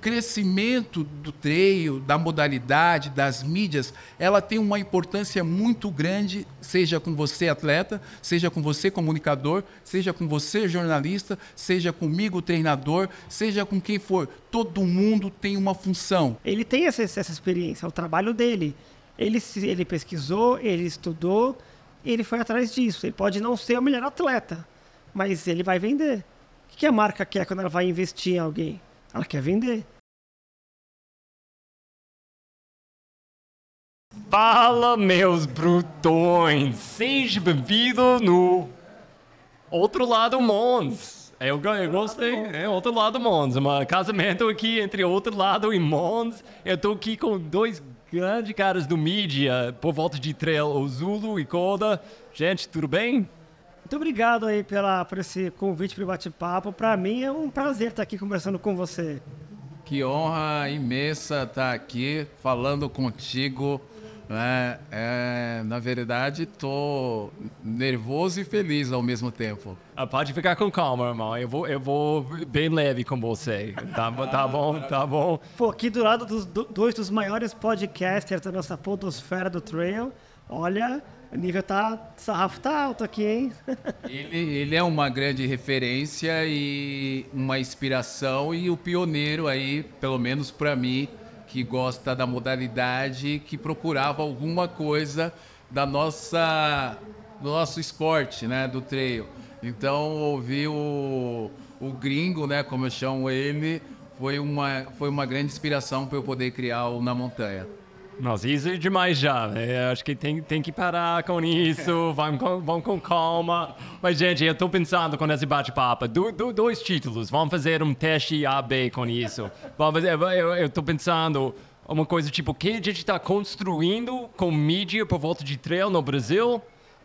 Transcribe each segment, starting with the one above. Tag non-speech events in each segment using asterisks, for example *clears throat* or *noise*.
crescimento do treino, da modalidade, das mídias, ela tem uma importância muito grande, seja com você atleta, seja com você comunicador, seja com você jornalista, seja comigo treinador, seja com quem for. Todo mundo tem uma função. Ele tem essa, essa experiência, é o trabalho dele. Ele, ele pesquisou, ele estudou, ele foi atrás disso. Ele pode não ser o melhor atleta, mas ele vai vender. O que a marca quer quando ela vai investir em alguém? Ela quer vender. Fala, meus brutões! Seja bem-vindo no Outro Lado Mons. Eu, eu gostei, é Outro Lado Mons. Um casamento aqui entre Outro Lado e Mons. Eu tô aqui com dois grandes caras do mídia por volta de Trail, o Zulu e Koda. Gente, tudo bem? Muito obrigado aí pela, por esse convite para o bate-papo. Para mim é um prazer estar aqui conversando com você. Que honra imensa estar aqui falando contigo. É, é, na verdade, tô nervoso e feliz ao mesmo tempo. Ah, pode ficar com calma, irmão. Eu vou, eu vou bem leve com você. Tá, tá bom, tá bom. Pô, aqui do lado dos dois dos maiores podcasters da nossa podosfera do Trail, olha, o nível tá. Sarrafo tá alto aqui, hein? *laughs* ele, ele é uma grande referência e uma inspiração e o pioneiro aí, pelo menos para mim, que gosta da modalidade, que procurava alguma coisa da nossa do nosso esporte, né, do trail. Então ouvir o, o gringo, né, como eu chamo ele, foi uma foi uma grande inspiração para eu poder criar o na montanha. Nossa, isso é demais já. Né? Acho que tem, tem que parar com isso, *laughs* vamos com, vamos com calma. Mas, gente, eu estou pensando com esse bate-papo, do, do, dois títulos, vamos fazer um teste A-B com isso. Vamos fazer, eu estou pensando uma coisa tipo, o que a gente está construindo com mídia por volta de trail no Brasil?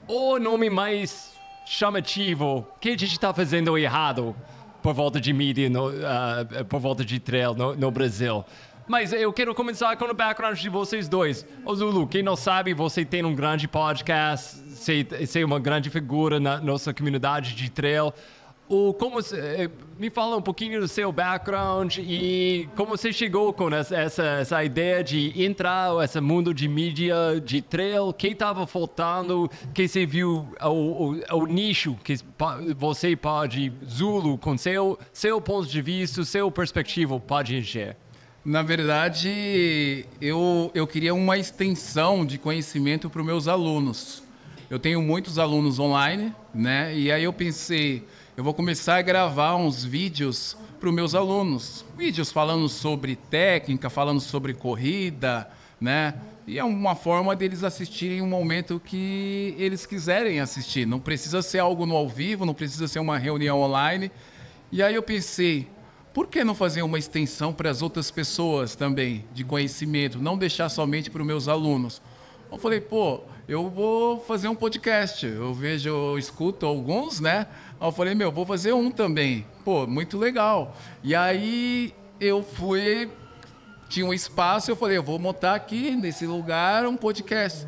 Ou nome mais chamativo, o que a gente está fazendo errado por volta de mídia, no, uh, por volta de trail no, no Brasil? Mas eu quero começar com o background de vocês dois. Ô Zulu, quem não sabe, você tem um grande podcast, você, você é uma grande figura na nossa comunidade de trail. O, como eh, me fala um pouquinho do seu background e como você chegou com essa, essa, essa ideia de entrar nesse mundo de mídia de trail, que estava faltando, que você viu o, o, o, nicho que você pode, Zulu, com seu, seu ponto de vista, seu perspectiva, pode encher. Na verdade, eu, eu queria uma extensão de conhecimento para os meus alunos. Eu tenho muitos alunos online, né? E aí eu pensei, eu vou começar a gravar uns vídeos para os meus alunos. Vídeos falando sobre técnica, falando sobre corrida, né? E é uma forma deles assistirem um momento que eles quiserem assistir. Não precisa ser algo no ao vivo, não precisa ser uma reunião online. E aí eu pensei, por que não fazer uma extensão para as outras pessoas também, de conhecimento, não deixar somente para os meus alunos? Eu falei, pô, eu vou fazer um podcast. Eu vejo, eu escuto alguns, né? Eu falei, meu, vou fazer um também. Pô, muito legal. E aí eu fui, tinha um espaço, eu falei, eu vou montar aqui nesse lugar um podcast.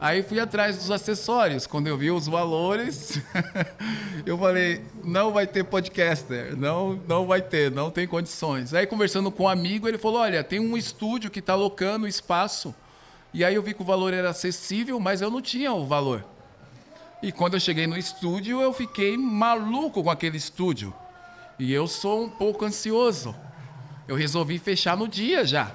Aí fui atrás dos acessórios. Quando eu vi os valores, *laughs* eu falei: não vai ter podcaster, não, não vai ter, não tem condições. Aí conversando com um amigo, ele falou: olha, tem um estúdio que está alocando espaço. E aí eu vi que o valor era acessível, mas eu não tinha o valor. E quando eu cheguei no estúdio, eu fiquei maluco com aquele estúdio. E eu sou um pouco ansioso. Eu resolvi fechar no dia já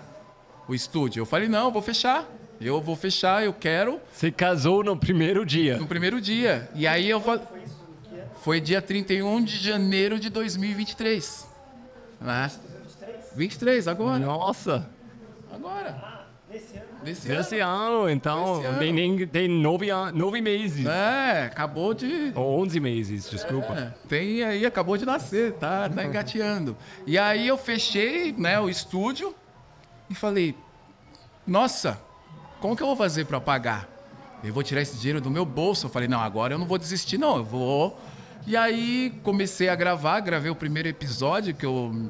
o estúdio. Eu falei: não, vou fechar. Eu vou fechar, eu quero. Você casou no primeiro dia? No primeiro dia. E aí eu falei. Foi dia 31 de janeiro de 2023. Mas... 23, agora. Nossa! Agora. Nesse ano. Nesse, Nesse ano. ano. então. Nesse tem, nem, tem nove, nove meses. É, acabou de. Ou onze meses, desculpa. É, tem aí, acabou de nascer, tá, tá engateando. E aí eu fechei né, o estúdio e falei: Nossa, como que eu vou fazer para pagar? Eu vou tirar esse dinheiro do meu bolso. Eu falei, não, agora eu não vou desistir, não. Eu vou. E aí comecei a gravar, gravei o primeiro episódio, que eu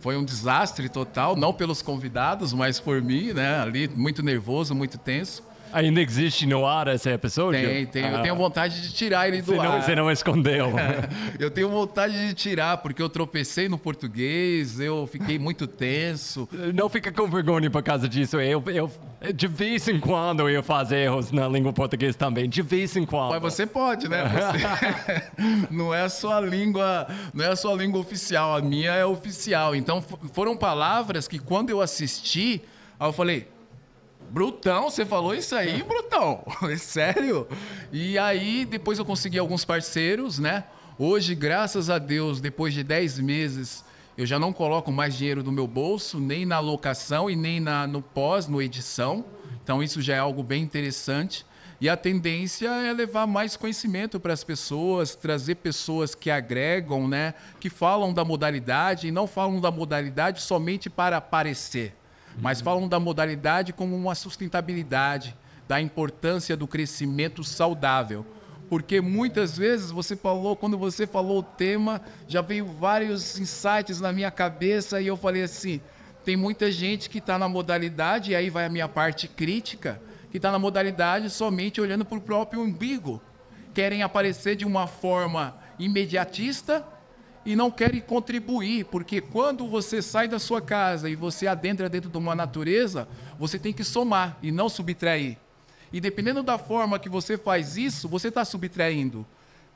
foi um desastre total, não pelos convidados, mas por mim, né? Ali, muito nervoso, muito tenso. Ainda existe no ar esse episódio? Tem, tem. Eu Ah, tenho vontade de tirar ele do Você não, ar. você não escondeu. *laughs* Eu tenho vontade de tirar, porque eu tropecei no português, eu fiquei muito tenso. Não fica com vergonha por causa disso. Eu, eu, de vez em quando eu faço erros na língua portuguesa também. De vez em quando. Mas você pode, né? Você- *laughs* não é a sua língua, não é a sua língua oficial, a minha é oficial. Então foram palavras que quando eu assisti, eu falei: Brutão, você falou isso aí, Brutão? *laughs* É sério? E aí depois eu consegui alguns parceiros, né? Hoje, graças a Deus, depois de 10 meses, eu já não coloco mais dinheiro no meu bolso, nem na locação e nem na, no pós, no edição. Então isso já é algo bem interessante. E a tendência é levar mais conhecimento para as pessoas, trazer pessoas que agregam, né? Que falam da modalidade e não falam da modalidade somente para aparecer mas falam da modalidade como uma sustentabilidade, da importância do crescimento saudável. Porque muitas vezes você falou, quando você falou o tema, já veio vários insights na minha cabeça e eu falei assim: tem muita gente que está na modalidade, e aí vai a minha parte crítica, que está na modalidade somente olhando para o próprio umbigo. Querem aparecer de uma forma imediatista e não querem contribuir, porque quando você sai da sua casa e você adentra dentro de uma natureza, você tem que somar e não subtrair. E dependendo da forma que você faz isso, você está subtraindo.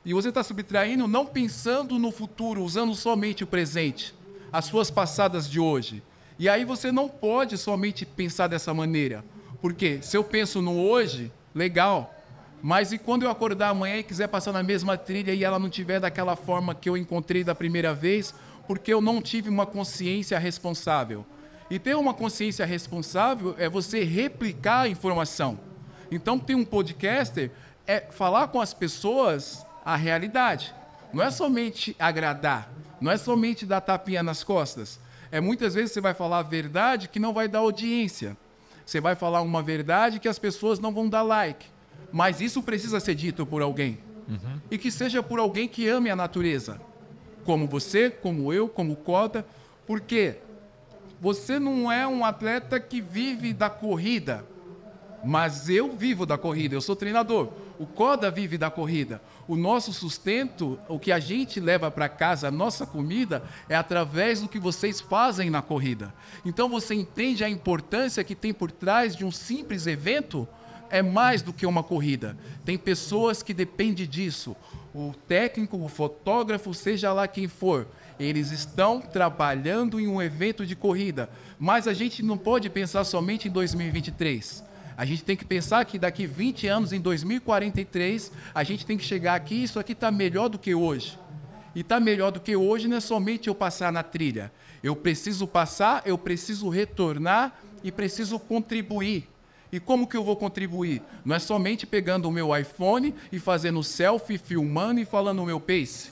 E você está subtraindo não pensando no futuro, usando somente o presente, as suas passadas de hoje. E aí você não pode somente pensar dessa maneira. Porque se eu penso no hoje, legal, mas e quando eu acordar amanhã e quiser passar na mesma trilha e ela não tiver daquela forma que eu encontrei da primeira vez, porque eu não tive uma consciência responsável? E ter uma consciência responsável é você replicar a informação. Então, ter um podcaster é falar com as pessoas a realidade. Não é somente agradar, não é somente dar tapinha nas costas. É muitas vezes você vai falar a verdade que não vai dar audiência. Você vai falar uma verdade que as pessoas não vão dar like. Mas isso precisa ser dito por alguém. E que seja por alguém que ame a natureza. Como você, como eu, como Coda. Porque você não é um atleta que vive da corrida. Mas eu vivo da corrida, eu sou treinador. O Coda vive da corrida. O nosso sustento, o que a gente leva para casa, a nossa comida, é através do que vocês fazem na corrida. Então você entende a importância que tem por trás de um simples evento? É mais do que uma corrida. Tem pessoas que dependem disso. O técnico, o fotógrafo, seja lá quem for, eles estão trabalhando em um evento de corrida. Mas a gente não pode pensar somente em 2023. A gente tem que pensar que daqui 20 anos, em 2043, a gente tem que chegar aqui e isso aqui está melhor do que hoje. E está melhor do que hoje não é somente eu passar na trilha. Eu preciso passar, eu preciso retornar e preciso contribuir. E como que eu vou contribuir? Não é somente pegando o meu iPhone e fazendo selfie, filmando e falando o meu pace.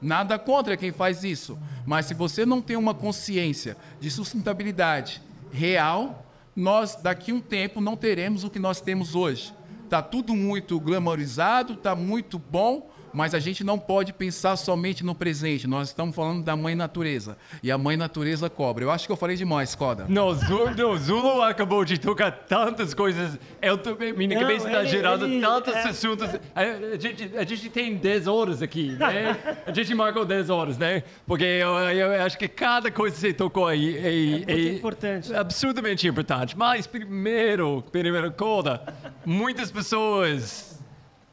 Nada contra quem faz isso. Mas se você não tem uma consciência de sustentabilidade real, nós daqui a um tempo não teremos o que nós temos hoje. Está tudo muito glamorizado, está muito bom, mas a gente não pode pensar somente no presente. Nós estamos falando da mãe natureza. E a mãe natureza cobra. Eu acho que eu falei demais, Coda. Não, Zulu, não, Zulu acabou de tocar tantas coisas. Eu também, minha Não, cabeça está ele- tantos é. assuntos. A, a gente, a gente tem 10 horas aqui, né? A gente marcou 10 horas, né? Porque eu, eu acho que cada coisa que você tocou aí é, muito importante. absurdamente importante. Mas primeiro, primeiro coisa, muitas pessoas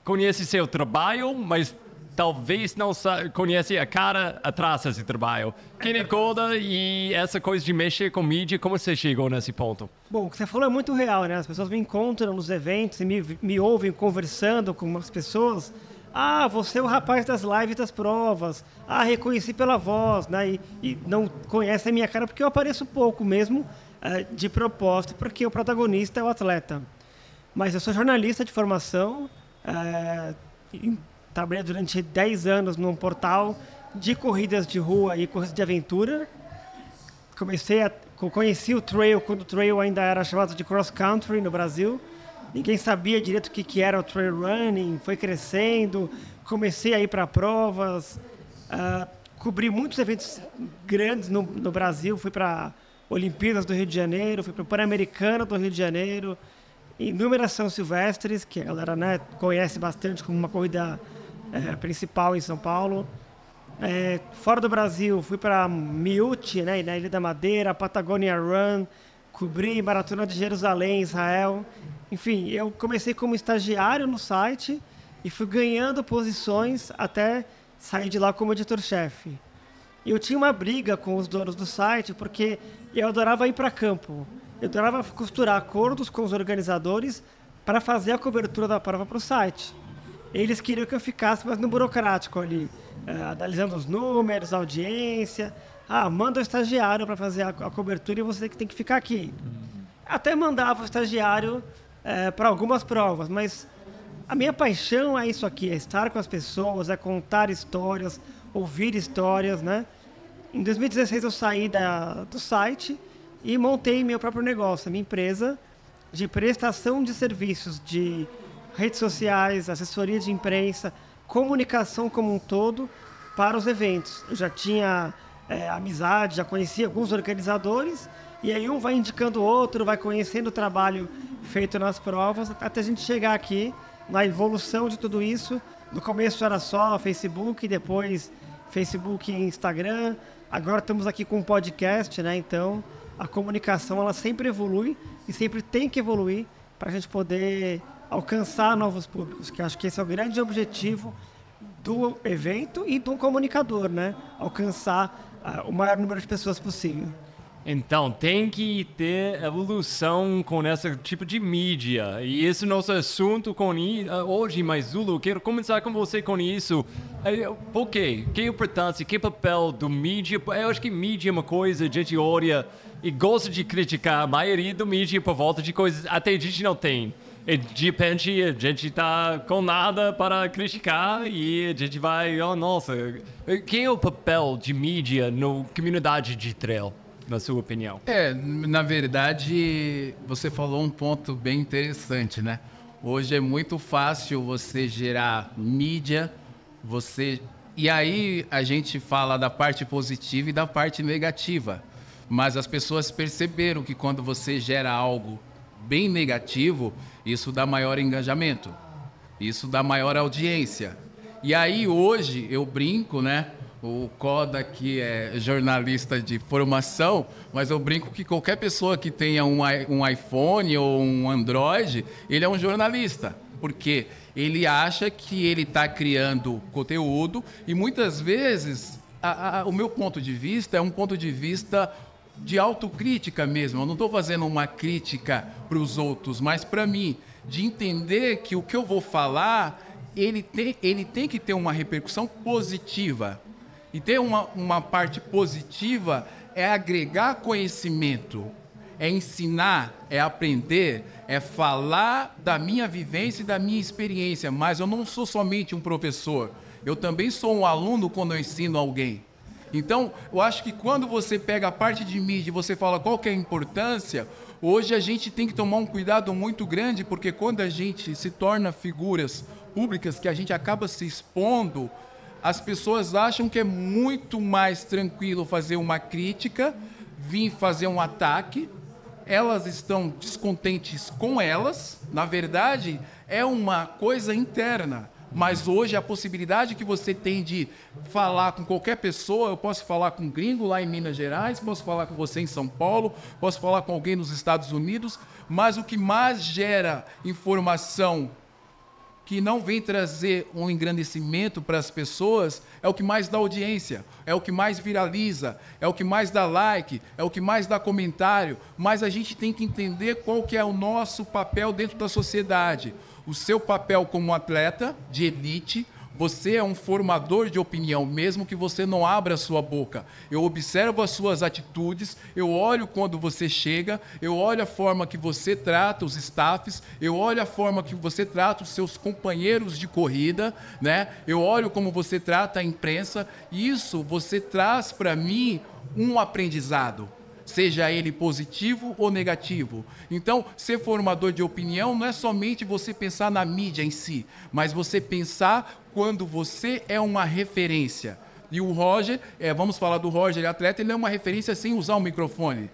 conhecem seu trabalho, mas talvez não conhecem a cara atrás desse trabalho. Quem é Coda e essa coisa de mexer com mídia, como você chegou nesse ponto? Bom, o que você falou é muito real, né? As pessoas me encontram nos eventos e me, me ouvem conversando com umas pessoas. Ah, você é o rapaz das lives das provas. Ah, reconheci pela voz, né? E, e não conhece a minha cara porque eu apareço pouco mesmo, eh, de propósito, porque o protagonista é o atleta. Mas eu sou jornalista de formação, e trabalhei durante 10 anos num portal de corridas de rua e corridas de aventura. Comecei a co- conheci o trail quando o trail ainda era chamado de cross country no Brasil. Ninguém sabia direito o que, que era o trail running, foi crescendo, comecei a ir para provas, ah, cobri muitos eventos grandes no, no Brasil, fui para Olimpíadas do Rio de Janeiro, fui para o Pan-Americano do Rio de Janeiro, inúmeras São Silvestres, que a galera né, conhece bastante como uma corrida é, principal em São Paulo. É, fora do Brasil, fui para Miúti, né, na Ilha da Madeira, Patagonia Run, cobri Maratona de Jerusalém, Israel. Enfim, eu comecei como estagiário no site e fui ganhando posições até sair de lá como editor-chefe. Eu tinha uma briga com os donos do site porque eu adorava ir para campo. Eu adorava costurar acordos com os organizadores para fazer a cobertura da prova para o site. Eles queriam que eu ficasse mais no burocrático ali, uh, analisando os números, a audiência. Ah, manda o estagiário para fazer a, cobertura e você que tem que ficar aqui. Até mandava o estagiário eh, para algumas provas, mas a minha paixão é isso aqui, é estar com as pessoas, é contar histórias, ouvir histórias, né? Em 2016 eu saí da, do site e montei meu próprio negócio, minha empresa de prestação de serviços de redes sociais, assessoria de imprensa, comunicação como um todo para os eventos. Eu já tinha é, amizade, já conhecia alguns organizadores e aí um vai indicando o outro, vai conhecendo o trabalho feito nas provas até a gente chegar aqui na evolução de tudo isso. No começo era só Facebook, depois Facebook e Instagram. Agora estamos aqui com um podcast, né? Então a comunicação ela sempre evolui e sempre tem que evoluir para a gente poder alcançar novos públicos, que acho que esse é o grande objetivo do evento e do comunicador, né? Alcançar uh, o maior número de pessoas possível. Então, tem que ter evolução com esse tipo de mídia. E esse nosso assunto com ah, hoje, mas Zulu, quero começar com você com isso. Por quê? Que importância, que papel do mídia? Eu acho que mídia é uma coisa, a gente olha e gosta de criticar a maioria do mídia por volta de coisas até a gente não tem. E de repente a gente tá com nada para criticar e a gente vai, oh nossa, quem é o papel de mídia na comunidade de trail, na sua opinião? É, na verdade, você falou um ponto bem interessante, né? Hoje é muito fácil você gerar mídia, você e aí a gente fala da parte positiva e da parte negativa. Mas as pessoas perceberam que quando você gera algo bem negativo, isso dá maior engajamento, isso dá maior audiência. E aí hoje eu brinco, né? O Coda que é jornalista de formação, mas eu brinco que qualquer pessoa que tenha um, um iPhone ou um Android, ele é um jornalista, porque ele acha que ele está criando conteúdo e muitas vezes a, a, o meu ponto de vista é um ponto de vista de autocrítica mesmo. Eu não estou fazendo uma crítica para os outros, mas para mim, de entender que o que eu vou falar, ele tem, ele tem que ter uma repercussão positiva. E ter uma, uma parte positiva é agregar conhecimento, é ensinar, é aprender, é falar da minha vivência e da minha experiência. Mas eu não sou somente um professor, eu também sou um aluno quando eu ensino alguém. Então, eu acho que quando você pega a parte de mídia e você fala qual que é a importância, hoje a gente tem que tomar um cuidado muito grande, porque quando a gente se torna figuras públicas que a gente acaba se expondo, as pessoas acham que é muito mais tranquilo fazer uma crítica, vir fazer um ataque. Elas estão descontentes com elas. Na verdade, é uma coisa interna. Mas hoje a possibilidade que você tem de falar com qualquer pessoa, eu posso falar com um gringo lá em Minas Gerais, posso falar com você em São Paulo, posso falar com alguém nos Estados Unidos, mas o que mais gera informação que não vem trazer um engrandecimento para as pessoas é o que mais dá audiência, é o que mais viraliza, é o que mais dá like, é o que mais dá comentário, mas a gente tem que entender qual que é o nosso papel dentro da sociedade o seu papel como atleta de elite. Você é um formador de opinião, mesmo que você não abra a sua boca. Eu observo as suas atitudes, eu olho quando você chega, eu olho a forma que você trata os staffs, eu olho a forma que você trata os seus companheiros de corrida, né? Eu olho como você trata a imprensa. Isso você traz para mim um aprendizado seja ele positivo ou negativo. Então, ser formador de opinião não é somente você pensar na mídia em si, mas você pensar quando você é uma referência. E o Roger, é, vamos falar do Roger, atleta, ele é uma referência sem usar o microfone.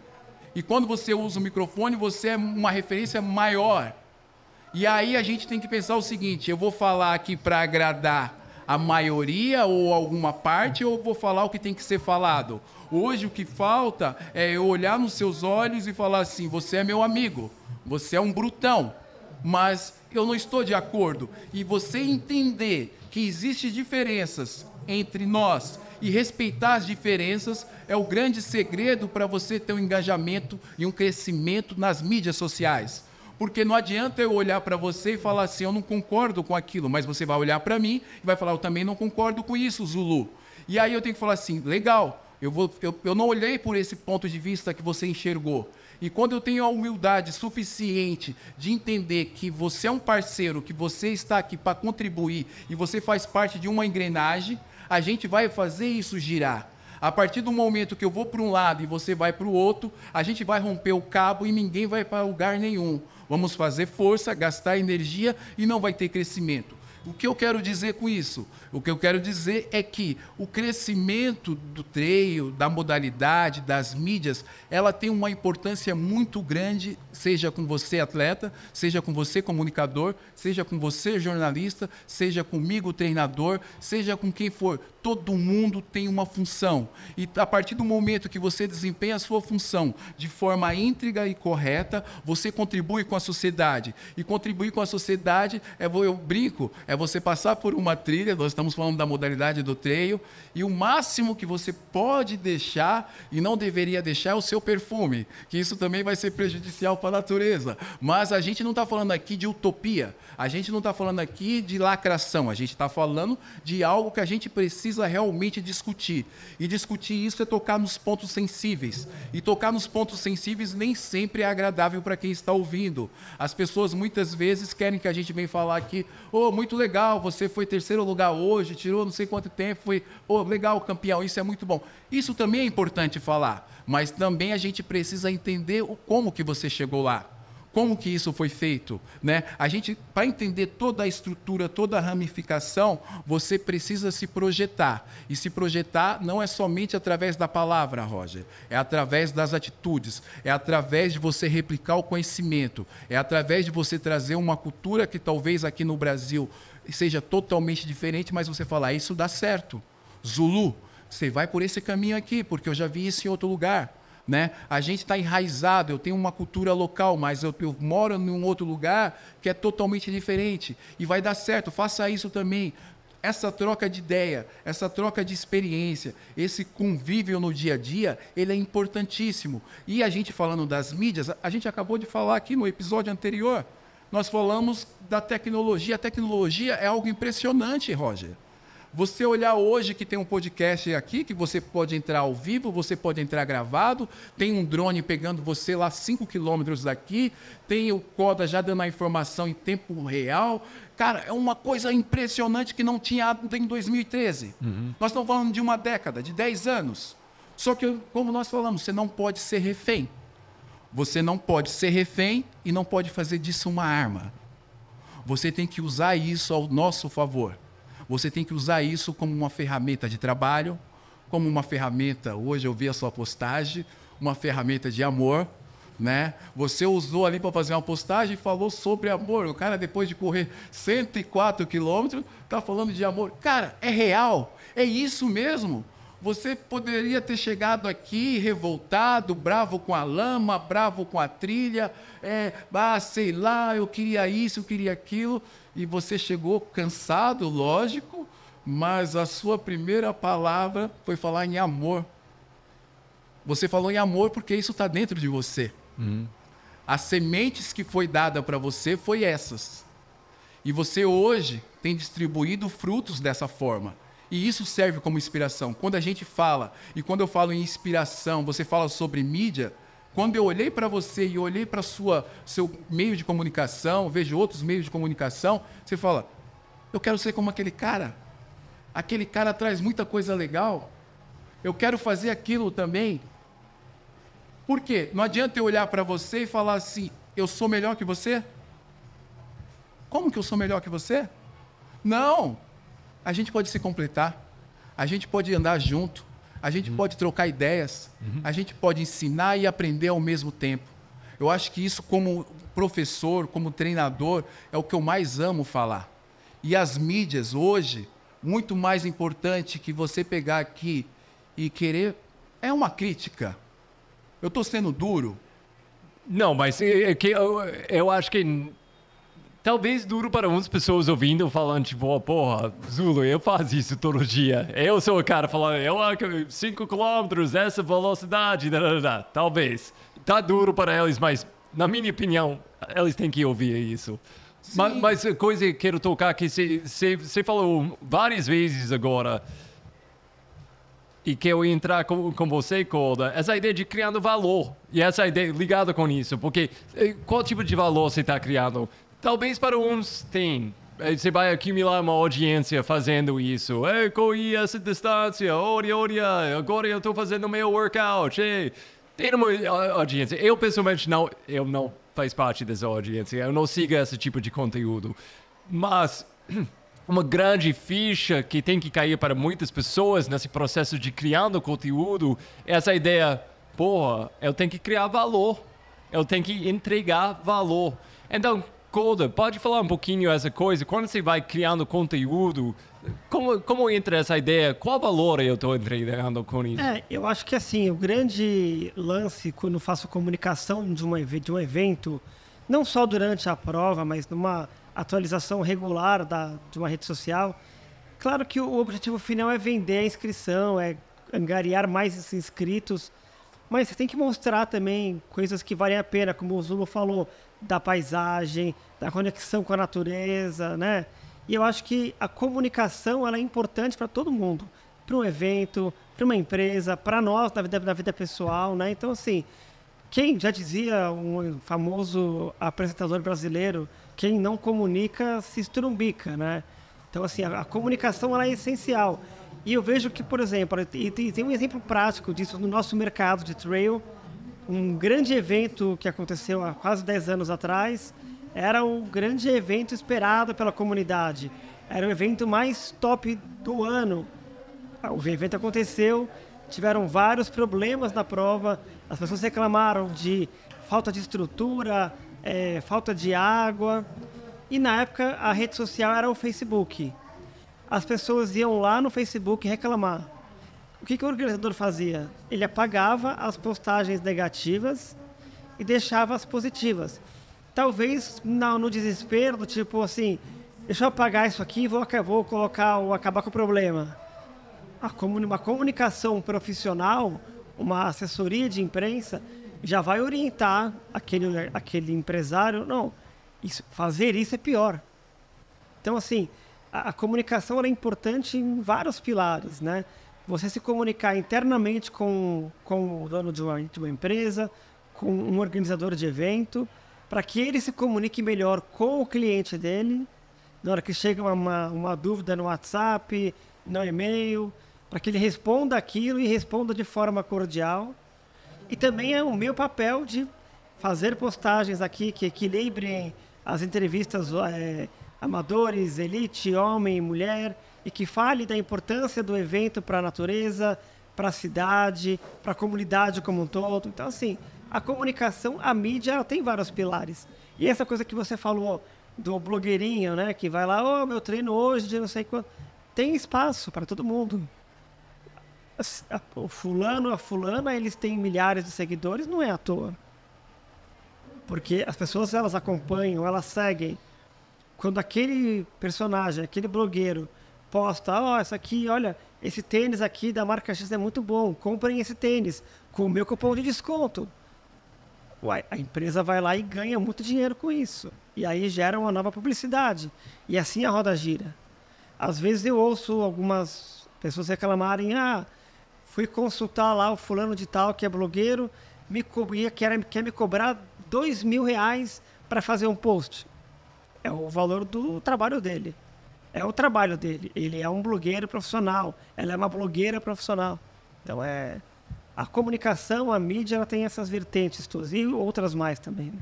E quando você usa o microfone, você é uma referência maior E aí a gente tem que pensar o seguinte: eu vou falar aqui para agradar a maioria ou alguma parte, ou vou falar o que tem que ser falado? Hoje o que falta é eu olhar nos seus olhos e falar assim: você é meu amigo, você é um brutão, mas eu não estou de acordo. E você entender que existem diferenças entre nós e respeitar as diferenças é o grande segredo para você ter um engajamento e um crescimento nas mídias sociais. Porque não adianta eu olhar para você e falar assim, eu não concordo com aquilo, mas você vai olhar para mim e vai falar, eu também não concordo com isso, Zulu. E aí eu tenho que falar assim, legal, eu, vou, eu, eu não olhei por esse ponto de vista que você enxergou. E quando eu tenho a humildade suficiente de entender que você é um parceiro, que você está aqui para contribuir e você faz parte de uma engrenagem, a gente vai fazer isso girar. A partir do momento que eu vou para um lado e você vai para o outro, a gente vai romper o cabo e ninguém vai para lugar nenhum. Vamos fazer força, gastar energia e não vai ter crescimento. O que eu quero dizer com isso? O que eu quero dizer é que o crescimento do treino, da modalidade, das mídias, ela tem uma importância muito grande, seja com você atleta, seja com você comunicador, seja com você jornalista, seja comigo treinador, seja com quem for. Todo mundo tem uma função. E a partir do momento que você desempenha a sua função de forma íntegra e correta, você contribui com a sociedade. E contribuir com a sociedade, é, eu brinco, é você passar por uma trilha, nós estamos falando da modalidade do treino, e o máximo que você pode deixar e não deveria deixar é o seu perfume, que isso também vai ser prejudicial para a natureza. Mas a gente não está falando aqui de utopia, a gente não está falando aqui de lacração, a gente está falando de algo que a gente precisa precisa realmente discutir. E discutir isso é tocar nos pontos sensíveis. E tocar nos pontos sensíveis nem sempre é agradável para quem está ouvindo. As pessoas muitas vezes querem que a gente venha falar aqui, oh, muito legal, você foi terceiro lugar hoje, tirou não sei quanto tempo, foi, oh, legal, campeão, isso é muito bom. Isso também é importante falar, mas também a gente precisa entender o como que você chegou lá como que isso foi feito, né? A gente para entender toda a estrutura, toda a ramificação, você precisa se projetar. E se projetar não é somente através da palavra, Roger, é através das atitudes, é através de você replicar o conhecimento, é através de você trazer uma cultura que talvez aqui no Brasil seja totalmente diferente, mas você falar, isso dá certo. Zulu, você vai por esse caminho aqui, porque eu já vi isso em outro lugar. Né? A gente está enraizado, eu tenho uma cultura local, mas eu, eu moro em um outro lugar que é totalmente diferente. E vai dar certo, faça isso também. Essa troca de ideia, essa troca de experiência, esse convívio no dia a dia, ele é importantíssimo. E a gente falando das mídias, a gente acabou de falar aqui no episódio anterior, nós falamos da tecnologia. A tecnologia é algo impressionante, Roger. Você olhar hoje que tem um podcast aqui, que você pode entrar ao vivo, você pode entrar gravado, tem um drone pegando você lá 5 quilômetros daqui, tem o Coda já dando a informação em tempo real. Cara, é uma coisa impressionante que não tinha em 2013. Uhum. Nós estamos falando de uma década, de 10 anos. Só que, como nós falamos, você não pode ser refém. Você não pode ser refém e não pode fazer disso uma arma. Você tem que usar isso ao nosso favor. Você tem que usar isso como uma ferramenta de trabalho, como uma ferramenta, hoje eu vi a sua postagem, uma ferramenta de amor, né? Você usou ali para fazer uma postagem e falou sobre amor. O cara, depois de correr 104 quilômetros, está falando de amor. Cara, é real. É isso mesmo. Você poderia ter chegado aqui revoltado, bravo com a lama, bravo com a trilha, é, ah, sei lá, eu queria isso, eu queria aquilo e você chegou cansado, lógico, mas a sua primeira palavra foi falar em amor. Você falou em amor porque isso está dentro de você. Uhum. As sementes que foi dada para você foi essas. E você hoje tem distribuído frutos dessa forma. E isso serve como inspiração. Quando a gente fala, e quando eu falo em inspiração, você fala sobre mídia, quando eu olhei para você e olhei para sua seu meio de comunicação, vejo outros meios de comunicação, você fala: "Eu quero ser como aquele cara. Aquele cara traz muita coisa legal. Eu quero fazer aquilo também." Por quê? Não adianta eu olhar para você e falar assim: "Eu sou melhor que você?" Como que eu sou melhor que você? Não. A gente pode se completar. A gente pode andar junto. A gente uhum. pode trocar ideias, uhum. a gente pode ensinar e aprender ao mesmo tempo. Eu acho que isso, como professor, como treinador, é o que eu mais amo falar. E as mídias hoje, muito mais importante que você pegar aqui e querer. É uma crítica. Eu estou sendo duro? Não, mas é, é que eu, eu acho que talvez duro para umas pessoas ouvindo, falando, tipo, oh, porra, Zulu, eu faço isso todo dia. Eu sou o cara falando, eu acho 5 km, essa velocidade, da, da, da. talvez. Tá duro para eles, mas, na minha opinião, eles têm que ouvir isso. Mas, mas a coisa que quero tocar que você falou várias vezes agora e que eu entrar com, com você, Coda, essa ideia de criando valor. E essa ideia ligada com isso, porque eh, qual tipo de valor você está criando? Talvez para uns tem. Eh, você vai acumular uma audiência fazendo isso. Eu corri essa distância, olha, olha, agora eu estou fazendo meu workout. Ei. Tem uma audiência. Eu, pessoalmente, não, eu não faz parte dessa audiência. Eu não sigo esse tipo de conteúdo. Mas *clears throat* uma grande ficha que tem que cair para muitas pessoas nesse processo de criando conteúdo é essa ideia, porra, eu tenho que criar valor. Eu tenho que entregar valor. Então, Golda, pode falar um pouquinho essa coisa? Quando você vai criando conteúdo, como, como entra essa ideia? Qual valor eu estou entregando com isso? É, eu acho que assim, o grande lance quando faço comunicação de, uma, de um evento, não só durante a prova, mas numa atualização regular da, de uma rede social, claro que o objetivo final é vender a inscrição, é angariar mais inscritos, mas você tem que mostrar também coisas que valem a pena, como o Zulu falou, da paisagem, da conexão com a natureza, né? E eu acho que a comunicação ela é importante para todo mundo, para um evento, para uma empresa, para nós na vida, na vida pessoal, né? Então assim, quem já dizia um famoso apresentador brasileiro, quem não comunica se estrumbica, né? Então assim, a, a comunicação ela é essencial. E eu vejo que, por exemplo, e tem, tem um exemplo prático disso no nosso mercado de trail, um grande evento que aconteceu há quase 10 anos atrás, era o grande evento esperado pela comunidade. Era o evento mais top do ano. Ah, o evento aconteceu, tiveram vários problemas na prova, as pessoas reclamaram de falta de estrutura, é, falta de água. E na época a rede social era o Facebook. As pessoas iam lá no Facebook reclamar. O que, que o organizador fazia? Ele apagava as postagens negativas e deixava as positivas talvez no, no desespero, do tipo assim, deixa eu apagar isso aqui e vou, vou colocar, ou acabar com o problema. Uma comunicação profissional, uma assessoria de imprensa, já vai orientar aquele, aquele empresário, não, isso, fazer isso é pior. Então, assim, a, a comunicação é importante em vários pilares, né? Você se comunicar internamente com, com o dono de uma, de uma empresa, com um organizador de evento, para que ele se comunique melhor com o cliente dele, na hora que chega uma, uma dúvida no WhatsApp, no e-mail, para que ele responda aquilo e responda de forma cordial. E também é o meu papel de fazer postagens aqui que equilibrem as entrevistas é, amadores, elite, homem mulher, e que fale da importância do evento para a natureza, para a cidade, para a comunidade como um todo. Então, assim, a comunicação, a mídia, ela tem vários pilares. E essa coisa que você falou do blogueirinho, né, que vai lá, oh, meu treino hoje de não sei quanto, tem espaço para todo mundo. O fulano, a fulana, eles têm milhares de seguidores, não é à toa. Porque as pessoas elas acompanham, elas seguem. Quando aquele personagem, aquele blogueiro posta, ó, oh, essa aqui, olha, esse tênis aqui da marca X é muito bom, comprem esse tênis com o meu cupom de desconto. Uai, a empresa vai lá e ganha muito dinheiro com isso. E aí gera uma nova publicidade. E assim a roda gira. Às vezes eu ouço algumas pessoas reclamarem: ah, fui consultar lá o fulano de tal que é blogueiro, me quer, quer me cobrar dois mil reais para fazer um post. É o valor do trabalho dele. É o trabalho dele. Ele é um blogueiro profissional. Ela é uma blogueira profissional. Então é a comunicação, a mídia, ela tem essas vertentes todas e outras mais também. Né?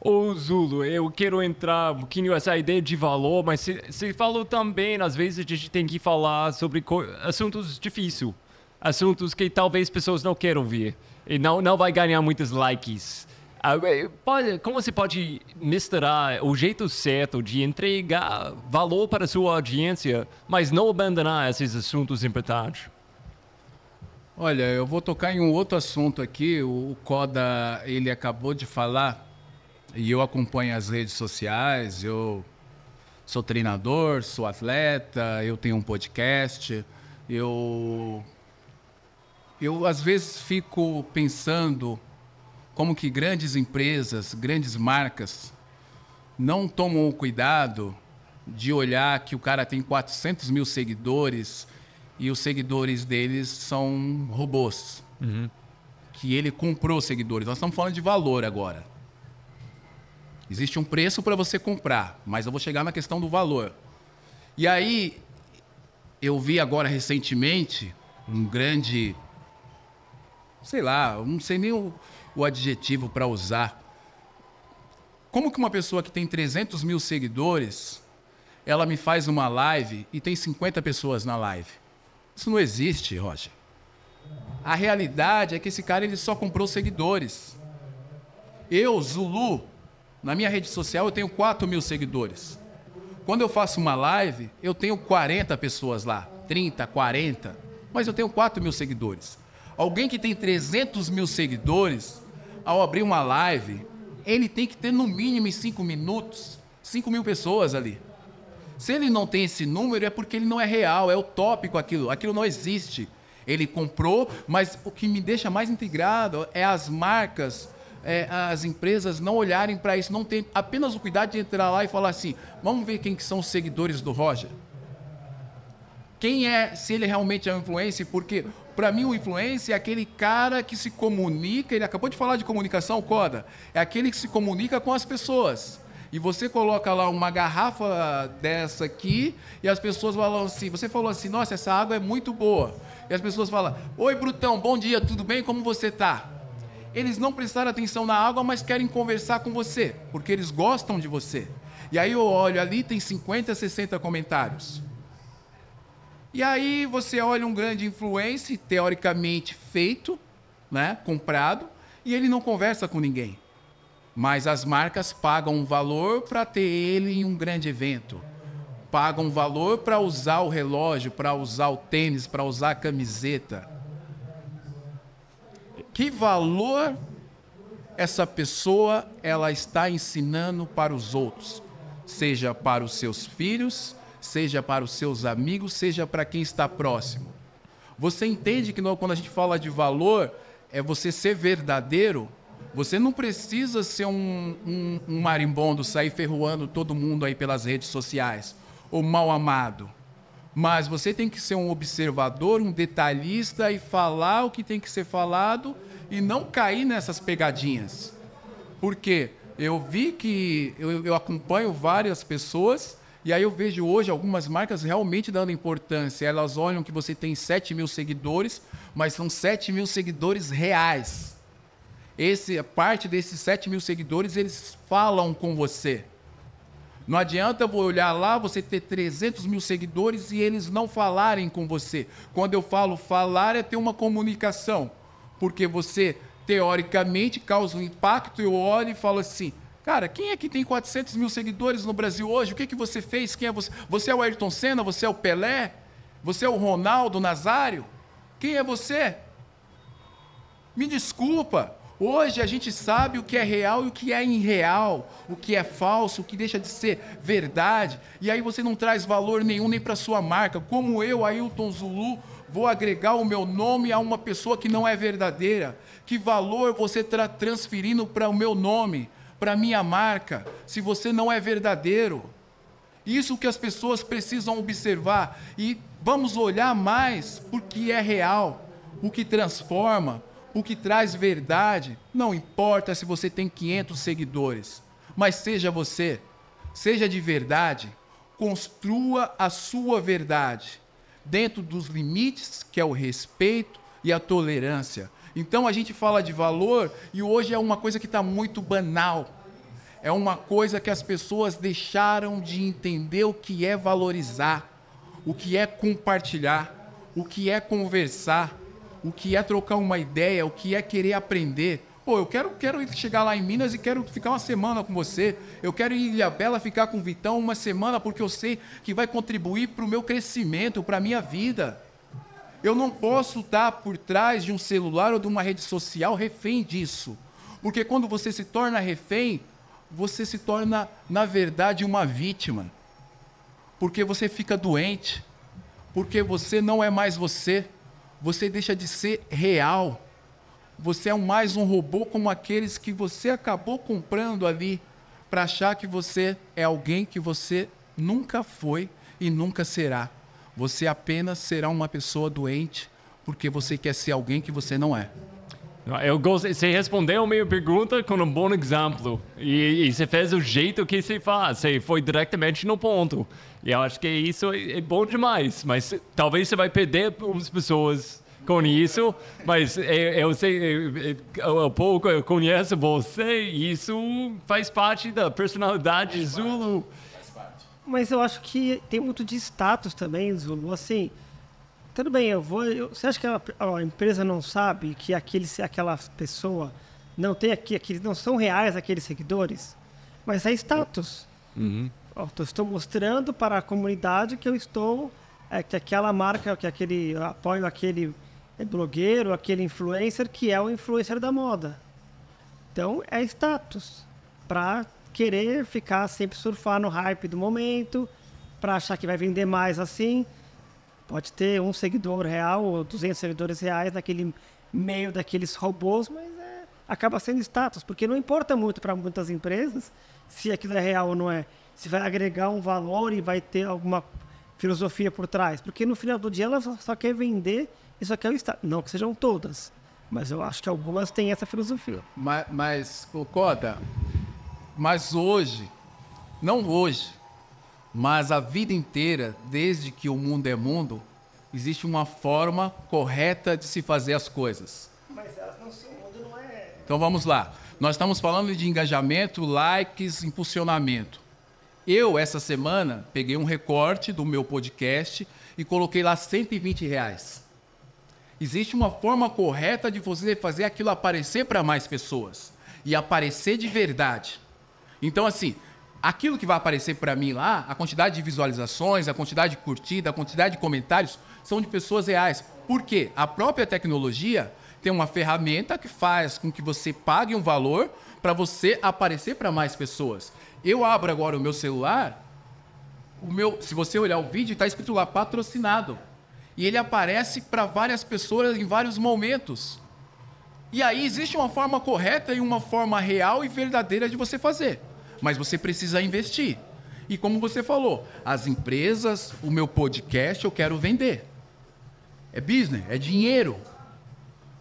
Ô Zulu, eu quero entrar um pouquinho essa ideia de valor, mas você falou também, às vezes a gente tem que falar sobre assuntos difíceis, assuntos que talvez pessoas não queiram ouvir e não, não vai ganhar muitos likes. Ah, pode, como você pode misturar o jeito certo de entregar valor para sua audiência, mas não abandonar esses assuntos importantes? Olha, eu vou tocar em um outro assunto aqui. O Coda, ele acabou de falar, e eu acompanho as redes sociais, eu sou treinador, sou atleta, eu tenho um podcast, eu eu às vezes fico pensando como que grandes empresas, grandes marcas não tomam o cuidado de olhar que o cara tem 400 mil seguidores e os seguidores deles são robôs. Uhum. Que ele comprou seguidores. Nós estamos falando de valor agora. Existe um preço para você comprar, mas eu vou chegar na questão do valor. E aí, eu vi agora recentemente um grande. Sei lá, não sei nem o, o adjetivo para usar. Como que uma pessoa que tem 300 mil seguidores, ela me faz uma live e tem 50 pessoas na live? Isso não existe, Roger. A realidade é que esse cara ele só comprou seguidores. Eu, Zulu, na minha rede social eu tenho 4 mil seguidores. Quando eu faço uma live, eu tenho 40 pessoas lá, 30, 40, mas eu tenho 4 mil seguidores. Alguém que tem 300 mil seguidores, ao abrir uma live, ele tem que ter no mínimo em 5 minutos 5 mil pessoas ali. Se ele não tem esse número, é porque ele não é real, é utópico aquilo, aquilo não existe. Ele comprou, mas o que me deixa mais integrado é as marcas, é, as empresas não olharem para isso, não tem apenas o cuidado de entrar lá e falar assim: vamos ver quem que são os seguidores do Roger. Quem é, se ele realmente é um influencer, porque para mim, o influencer é aquele cara que se comunica, ele acabou de falar de comunicação, Coda, é aquele que se comunica com as pessoas. E você coloca lá uma garrafa dessa aqui e as pessoas falam assim, você falou assim, nossa, essa água é muito boa. E as pessoas falam, oi Brutão, bom dia, tudo bem? Como você está? Eles não prestaram atenção na água, mas querem conversar com você, porque eles gostam de você. E aí eu olho ali, tem 50, 60 comentários. E aí você olha um grande influencer, teoricamente feito, né, comprado, e ele não conversa com ninguém. Mas as marcas pagam um valor para ter ele em um grande evento. Pagam um valor para usar o relógio, para usar o tênis, para usar a camiseta. Que valor essa pessoa ela está ensinando para os outros, seja para os seus filhos, seja para os seus amigos, seja para quem está próximo. Você entende que quando a gente fala de valor, é você ser verdadeiro. Você não precisa ser um, um, um marimbondo, sair ferroando todo mundo aí pelas redes sociais, ou mal amado. Mas você tem que ser um observador, um detalhista e falar o que tem que ser falado e não cair nessas pegadinhas. Porque eu vi que eu, eu acompanho várias pessoas e aí eu vejo hoje algumas marcas realmente dando importância. Elas olham que você tem 7 mil seguidores, mas são 7 mil seguidores reais. Esse, parte desses 7 mil seguidores, eles falam com você. Não adianta eu vou olhar lá, você ter 300 mil seguidores e eles não falarem com você. Quando eu falo falar, é ter uma comunicação. Porque você, teoricamente, causa um impacto, eu olho e falo assim, Cara, quem é que tem 400 mil seguidores no Brasil hoje? O que, que você fez? Quem é você? Você é o Ayrton Senna? Você é o Pelé? Você é o Ronaldo Nazário? Quem é você? Me desculpa. Hoje a gente sabe o que é real e o que é irreal, o que é falso, o que deixa de ser verdade. E aí você não traz valor nenhum nem para sua marca. Como eu, Ailton Zulu, vou agregar o meu nome a uma pessoa que não é verdadeira? Que valor você está transferindo para o meu nome? Para minha marca se você não é verdadeiro? Isso que as pessoas precisam observar e vamos olhar mais porque é real, o que transforma, o que traz verdade. Não importa se você tem 500 seguidores, mas seja você, seja de verdade, construa a sua verdade dentro dos limites que é o respeito e a tolerância. Então a gente fala de valor e hoje é uma coisa que está muito banal. É uma coisa que as pessoas deixaram de entender o que é valorizar, o que é compartilhar, o que é conversar, o que é trocar uma ideia, o que é querer aprender. Pô, eu quero, quero chegar lá em Minas e quero ficar uma semana com você. Eu quero ir em Ilha Bela ficar com o Vitão uma semana porque eu sei que vai contribuir para o meu crescimento, para a minha vida. Eu não posso estar por trás de um celular ou de uma rede social refém disso. Porque quando você se torna refém, você se torna, na verdade, uma vítima. Porque você fica doente. Porque você não é mais você. Você deixa de ser real você é mais um robô como aqueles que você acabou comprando ali para achar que você é alguém que você nunca foi e nunca será. Você apenas será uma pessoa doente porque você quer ser alguém que você não é. Eu gostei, você respondeu a minha pergunta com um bom exemplo. E, e, você fez o jeito que você faz, você foi diretamente no ponto. E eu acho que isso é, é bom demais, mas talvez você vai perder as pessoas com isso, mas eu, eu sei, eu, pouco eu conheço você e isso faz parte da personalidade Zulu. Mas eu acho que tem muito de status também, Zulu. Assim, tudo bem, eu vou. Eu, você acha que a, a, empresa não sabe que aquele, aquela pessoa não tem aqui, aqueles não são reais aqueles seguidores? Mas é status. Uhum. Eu estou mostrando para a comunidade que eu estou, é, que aquela marca, que aquele apoio aquele blogueiro, aquele influencer que é o influencer da moda. Então é status para querer ficar sempre surfar no hype do momento, para achar que vai vender mais assim. Pode ter um seguidor real ou 200 seguidores reais naquele meio daqueles robôs, mas é, acaba sendo status, porque não importa muito para muitas empresas se aquilo é real ou não é. Se vai agregar um valor e vai ter alguma filosofia por trás, porque no final do dia ela só quer vender isso aqui é o Estado. Não que sejam todas, mas eu acho que algumas têm essa filosofia. Mas, mas Cocota, mas hoje, não hoje, mas a vida inteira, desde que o mundo é mundo, existe uma forma correta de se fazer as coisas. Mas elas não são, o mundo não é. Então vamos lá. Nós estamos falando de engajamento, likes, impulsionamento. Eu, essa semana, peguei um recorte do meu podcast e coloquei lá 120 reais. Existe uma forma correta de você fazer aquilo aparecer para mais pessoas e aparecer de verdade. Então, assim, aquilo que vai aparecer para mim lá, a quantidade de visualizações, a quantidade de curtida, a quantidade de comentários, são de pessoas reais. Por quê? A própria tecnologia tem uma ferramenta que faz com que você pague um valor para você aparecer para mais pessoas. Eu abro agora o meu celular, o meu, se você olhar o vídeo, está escrito lá patrocinado e ele aparece para várias pessoas em vários momentos. E aí existe uma forma correta e uma forma real e verdadeira de você fazer, mas você precisa investir. E como você falou, as empresas, o meu podcast eu quero vender. É business, é dinheiro.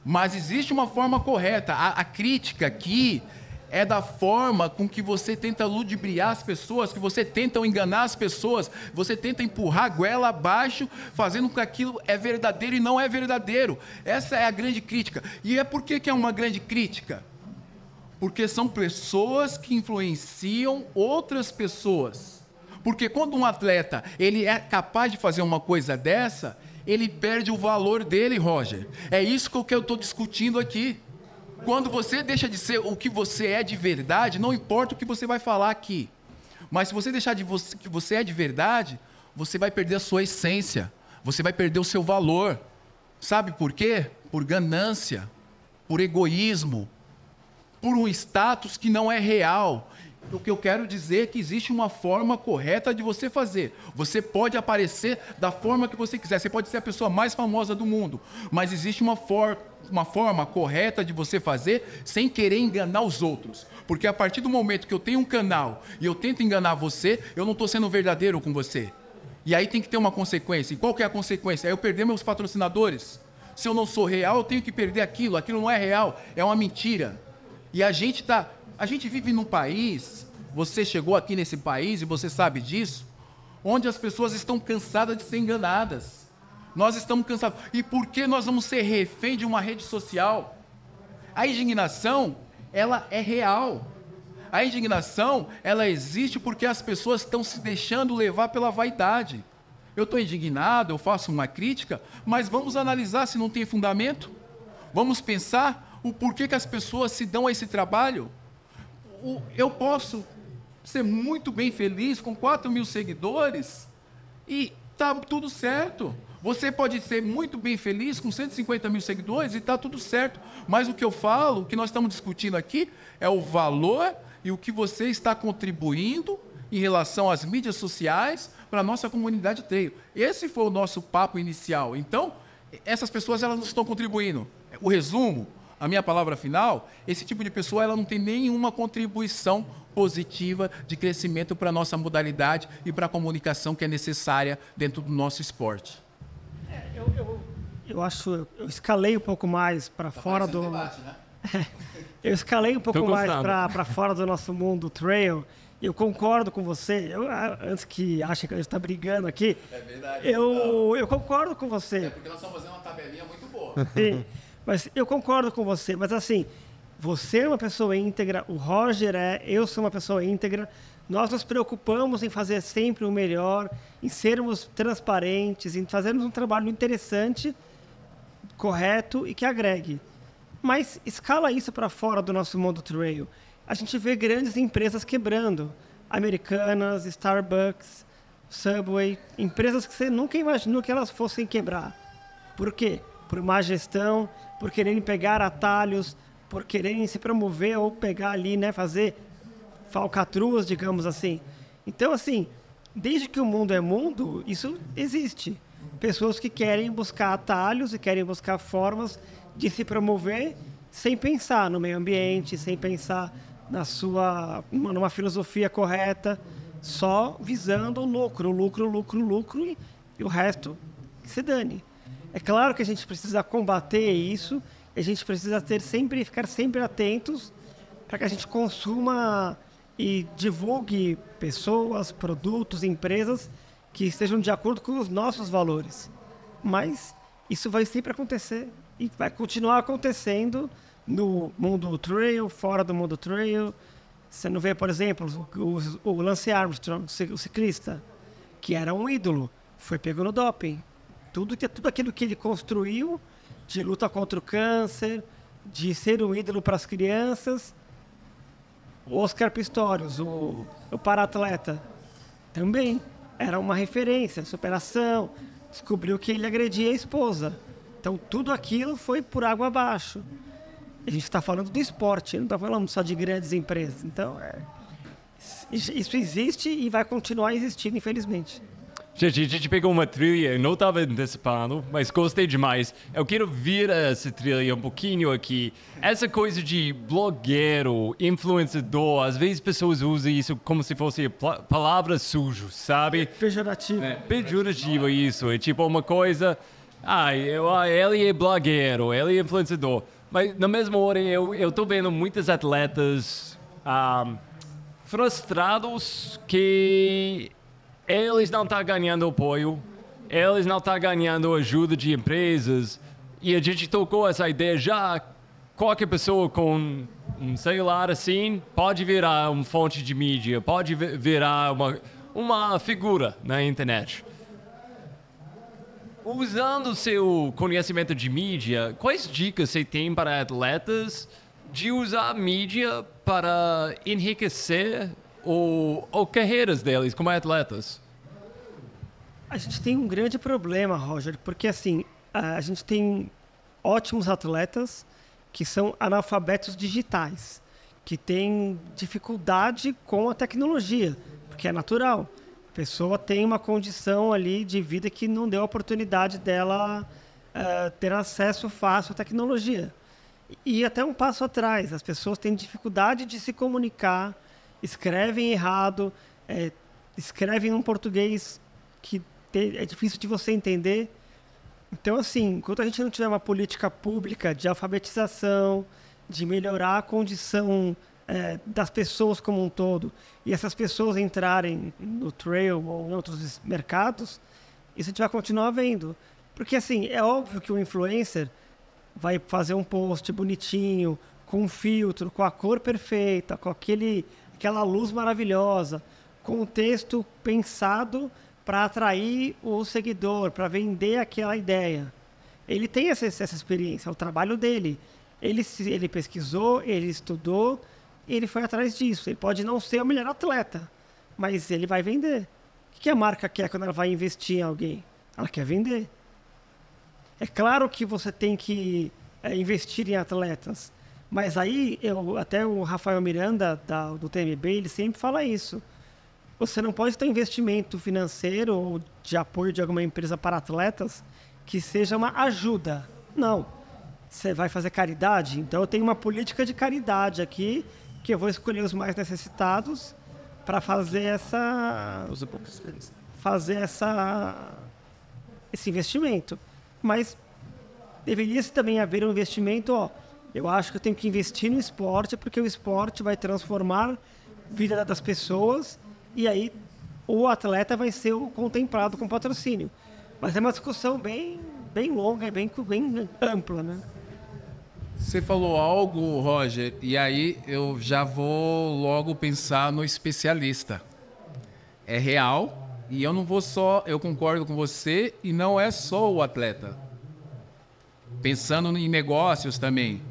Mas existe uma forma correta. A, a crítica aqui é da forma com que você tenta ludibriar as pessoas, que você tenta enganar as pessoas, você tenta empurrar a goela abaixo, fazendo com que aquilo é verdadeiro e não é verdadeiro. Essa é a grande crítica. E é por que, que é uma grande crítica? Porque são pessoas que influenciam outras pessoas. Porque quando um atleta ele é capaz de fazer uma coisa dessa, ele perde o valor dele, Roger. É isso que eu estou discutindo aqui. Quando você deixa de ser o que você é de verdade, não importa o que você vai falar aqui. Mas se você deixar de você que você é de verdade, você vai perder a sua essência. Você vai perder o seu valor. Sabe por quê? Por ganância, por egoísmo, por um status que não é real. O que eu quero dizer é que existe uma forma correta de você fazer. Você pode aparecer da forma que você quiser. Você pode ser a pessoa mais famosa do mundo, mas existe uma forma uma forma correta de você fazer sem querer enganar os outros. Porque a partir do momento que eu tenho um canal e eu tento enganar você, eu não estou sendo verdadeiro com você. E aí tem que ter uma consequência. E qual que é a consequência? É eu perder meus patrocinadores. Se eu não sou real, eu tenho que perder aquilo. Aquilo não é real, é uma mentira. E a gente tá, a gente vive num país, você chegou aqui nesse país e você sabe disso, onde as pessoas estão cansadas de ser enganadas. Nós estamos cansados. E por que nós vamos ser refém de uma rede social? A indignação, ela é real. A indignação, ela existe porque as pessoas estão se deixando levar pela vaidade. Eu estou indignado, eu faço uma crítica, mas vamos analisar se não tem fundamento. Vamos pensar o porquê que as pessoas se dão a esse trabalho. Eu posso ser muito bem feliz com 4 mil seguidores e tá tudo certo. Você pode ser muito bem feliz com 150 mil seguidores e está tudo certo. Mas o que eu falo, o que nós estamos discutindo aqui, é o valor e o que você está contribuindo em relação às mídias sociais para a nossa comunidade trail. Esse foi o nosso papo inicial. Então, essas pessoas elas não estão contribuindo. O resumo, a minha palavra final, esse tipo de pessoa ela não tem nenhuma contribuição positiva de crescimento para a nossa modalidade e para a comunicação que é necessária dentro do nosso esporte. É, eu, eu, eu, acho, eu escalei um pouco mais para tá fora do. Debate, né? *laughs* eu escalei um pouco mais para fora do nosso mundo trail eu concordo com você. Eu, ah, antes que achem que a gente está brigando aqui. É verdade. Eu, eu concordo com você. É porque nós estamos fazendo uma tabelinha muito boa. Sim. *laughs* Mas eu concordo com você. Mas assim, você é uma pessoa íntegra, o Roger é, eu sou uma pessoa íntegra. Nós nos preocupamos em fazer sempre o melhor, em sermos transparentes, em fazermos um trabalho interessante, correto e que agregue. Mas escala isso para fora do nosso mundo trail a gente vê grandes empresas quebrando. Americanas, Starbucks, Subway, empresas que você nunca imaginou que elas fossem quebrar. Por quê? Por má gestão, por quererem pegar atalhos, por quererem se promover ou pegar ali, né, fazer falcatruas, digamos assim. Então, assim, desde que o mundo é mundo, isso existe. Pessoas que querem buscar atalhos e querem buscar formas de se promover sem pensar no meio ambiente, sem pensar na sua numa filosofia correta, só visando o lucro, lucro, lucro, lucro e, e o resto se dane. É claro que a gente precisa combater isso, a gente precisa ter sempre ficar sempre atentos para que a gente consuma e divulgue pessoas, produtos, empresas que estejam de acordo com os nossos valores. Mas isso vai sempre acontecer e vai continuar acontecendo no mundo trail, fora do mundo trail. Você não vê, por exemplo, o, o Lance Armstrong, o ciclista, que era um ídolo, foi pego no doping. Tudo, que, tudo aquilo que ele construiu de luta contra o câncer, de ser um ídolo para as crianças. Oscar Pistorius, o, o para-atleta, também era uma referência, superação. Descobriu que ele agredia a esposa. Então, tudo aquilo foi por água abaixo. A gente está falando do esporte, não está falando só de grandes empresas. Então, é, isso existe e vai continuar existindo, infelizmente. Gente, a gente pegou uma trilha, não estava antecipando, mas gostei demais. Eu quero vir essa trilha um pouquinho aqui. Essa coisa de blogueiro, influenciador, às vezes pessoas usam isso como se fosse palavra sujo, sabe? Pejorativo. É, pejorativo isso. É tipo uma coisa. Ah, eu, ele é blogueiro, ele é influenciador. Mas na mesma hora eu eu tô vendo muitos atletas um, frustrados que eles não estão tá ganhando apoio, eles não estão tá ganhando ajuda de empresas e a gente tocou essa ideia já qualquer pessoa com um celular assim pode virar uma fonte de mídia, pode virar uma uma figura na internet. Usando seu conhecimento de mídia, quais dicas você tem para atletas de usar a mídia para enriquecer o, o carreiras deles como atletas? A gente tem um grande problema, Roger, porque assim, a gente tem ótimos atletas que são analfabetos digitais, que têm dificuldade com a tecnologia, porque é natural a pessoa tem uma condição ali de vida que não deu a oportunidade dela uh, ter acesso fácil à tecnologia. E até um passo atrás, as pessoas têm dificuldade de se comunicar, escrevem errado, é, escrevem um português que é difícil de você entender. Então, assim, enquanto a gente não tiver uma política pública de alfabetização, de melhorar a condição é, das pessoas como um todo e essas pessoas entrarem no trail ou em outros mercados, isso a gente vai continuar vendo. Porque, assim, é óbvio que o influencer vai fazer um post bonitinho, com um filtro, com a cor perfeita, com aquele, aquela luz maravilhosa, com um texto pensado para atrair o seguidor, para vender aquela ideia. Ele tem essa, essa experiência, é o trabalho dele. Ele, ele pesquisou, ele estudou, ele foi atrás disso. Ele pode não ser o melhor atleta, mas ele vai vender. O que a marca quer quando ela vai investir em alguém? Ela quer vender. É claro que você tem que é, investir em atletas, mas aí eu, até o Rafael Miranda da, do TMB ele sempre fala isso. Você não pode ter investimento financeiro ou de apoio de alguma empresa para atletas que seja uma ajuda. Não. Você vai fazer caridade? Então eu tenho uma política de caridade aqui que eu vou escolher os mais necessitados para fazer essa fazer essa esse investimento. Mas deveria também haver um investimento, ó, eu acho que eu tenho que investir no esporte porque o esporte vai transformar a vida das pessoas e aí o atleta vai ser o contemplado com patrocínio. Mas é uma discussão bem, bem longa, bem, bem ampla, né? Você falou algo, Roger, e aí eu já vou logo pensar no especialista. É real e eu não vou só, eu concordo com você e não é só o atleta. Pensando em negócios também,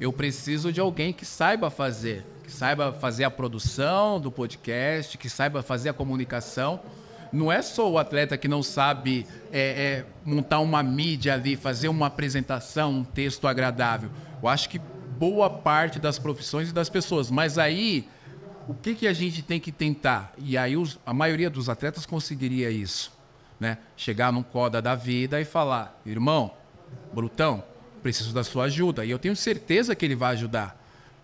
eu preciso de alguém que saiba fazer, saiba fazer a produção do podcast, que saiba fazer a comunicação não é só o atleta que não sabe é, é, montar uma mídia ali, fazer uma apresentação, um texto agradável. Eu acho que boa parte das profissões e das pessoas. Mas aí, o que, que a gente tem que tentar? E aí os, a maioria dos atletas conseguiria isso. Né? Chegar num coda da vida e falar, irmão, Brutão, preciso da sua ajuda. E eu tenho certeza que ele vai ajudar.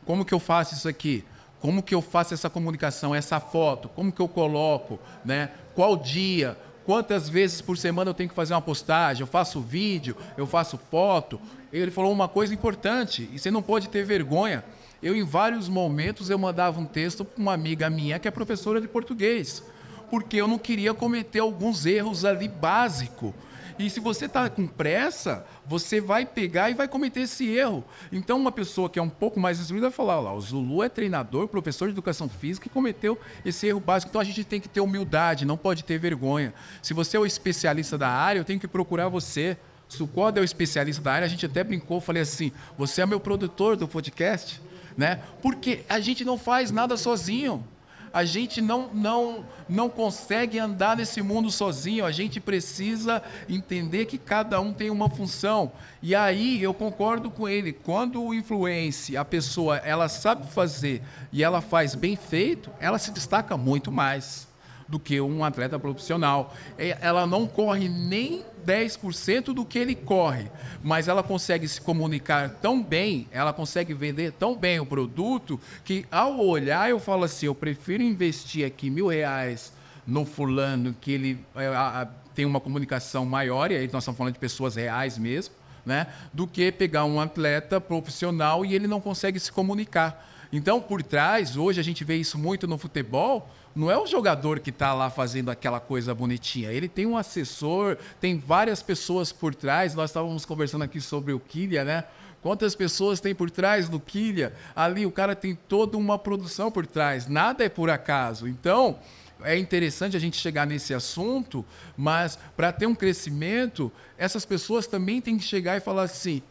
Como que eu faço isso aqui? Como que eu faço essa comunicação, essa foto? Como que eu coloco, né? Qual dia? Quantas vezes por semana eu tenho que fazer uma postagem? Eu faço vídeo, eu faço foto. Ele falou uma coisa importante, e você não pode ter vergonha. Eu, em vários momentos, eu mandava um texto para uma amiga minha que é professora de português, porque eu não queria cometer alguns erros ali básicos e se você está com pressa, você vai pegar e vai cometer esse erro. Então, uma pessoa que é um pouco mais instruída vai falar: lá, o Zulu é treinador, professor de educação física e cometeu esse erro básico. Então, a gente tem que ter humildade, não pode ter vergonha. Se você é o especialista da área, eu tenho que procurar você. Se o é o especialista da área, a gente até brincou, falei assim: você é meu produtor do podcast, né? Porque a gente não faz nada sozinho a gente não, não, não consegue andar nesse mundo sozinho, a gente precisa entender que cada um tem uma função. E aí eu concordo com ele, quando o influence, a pessoa, ela sabe fazer e ela faz bem feito, ela se destaca muito mais do que um atleta profissional. É, ela não corre nem 10% do que ele corre, mas ela consegue se comunicar tão bem, ela consegue vender tão bem o produto, que ao olhar eu falo assim: eu prefiro investir aqui mil reais no fulano, que ele é, a, a, tem uma comunicação maior, e aí nós estamos falando de pessoas reais mesmo, né, do que pegar um atleta profissional e ele não consegue se comunicar. Então, por trás, hoje a gente vê isso muito no futebol, não é o jogador que está lá fazendo aquela coisa bonitinha. Ele tem um assessor, tem várias pessoas por trás. Nós estávamos conversando aqui sobre o Quilha, né? Quantas pessoas tem por trás do Quilha? Ali o cara tem toda uma produção por trás. Nada é por acaso. Então, é interessante a gente chegar nesse assunto, mas para ter um crescimento, essas pessoas também têm que chegar e falar assim: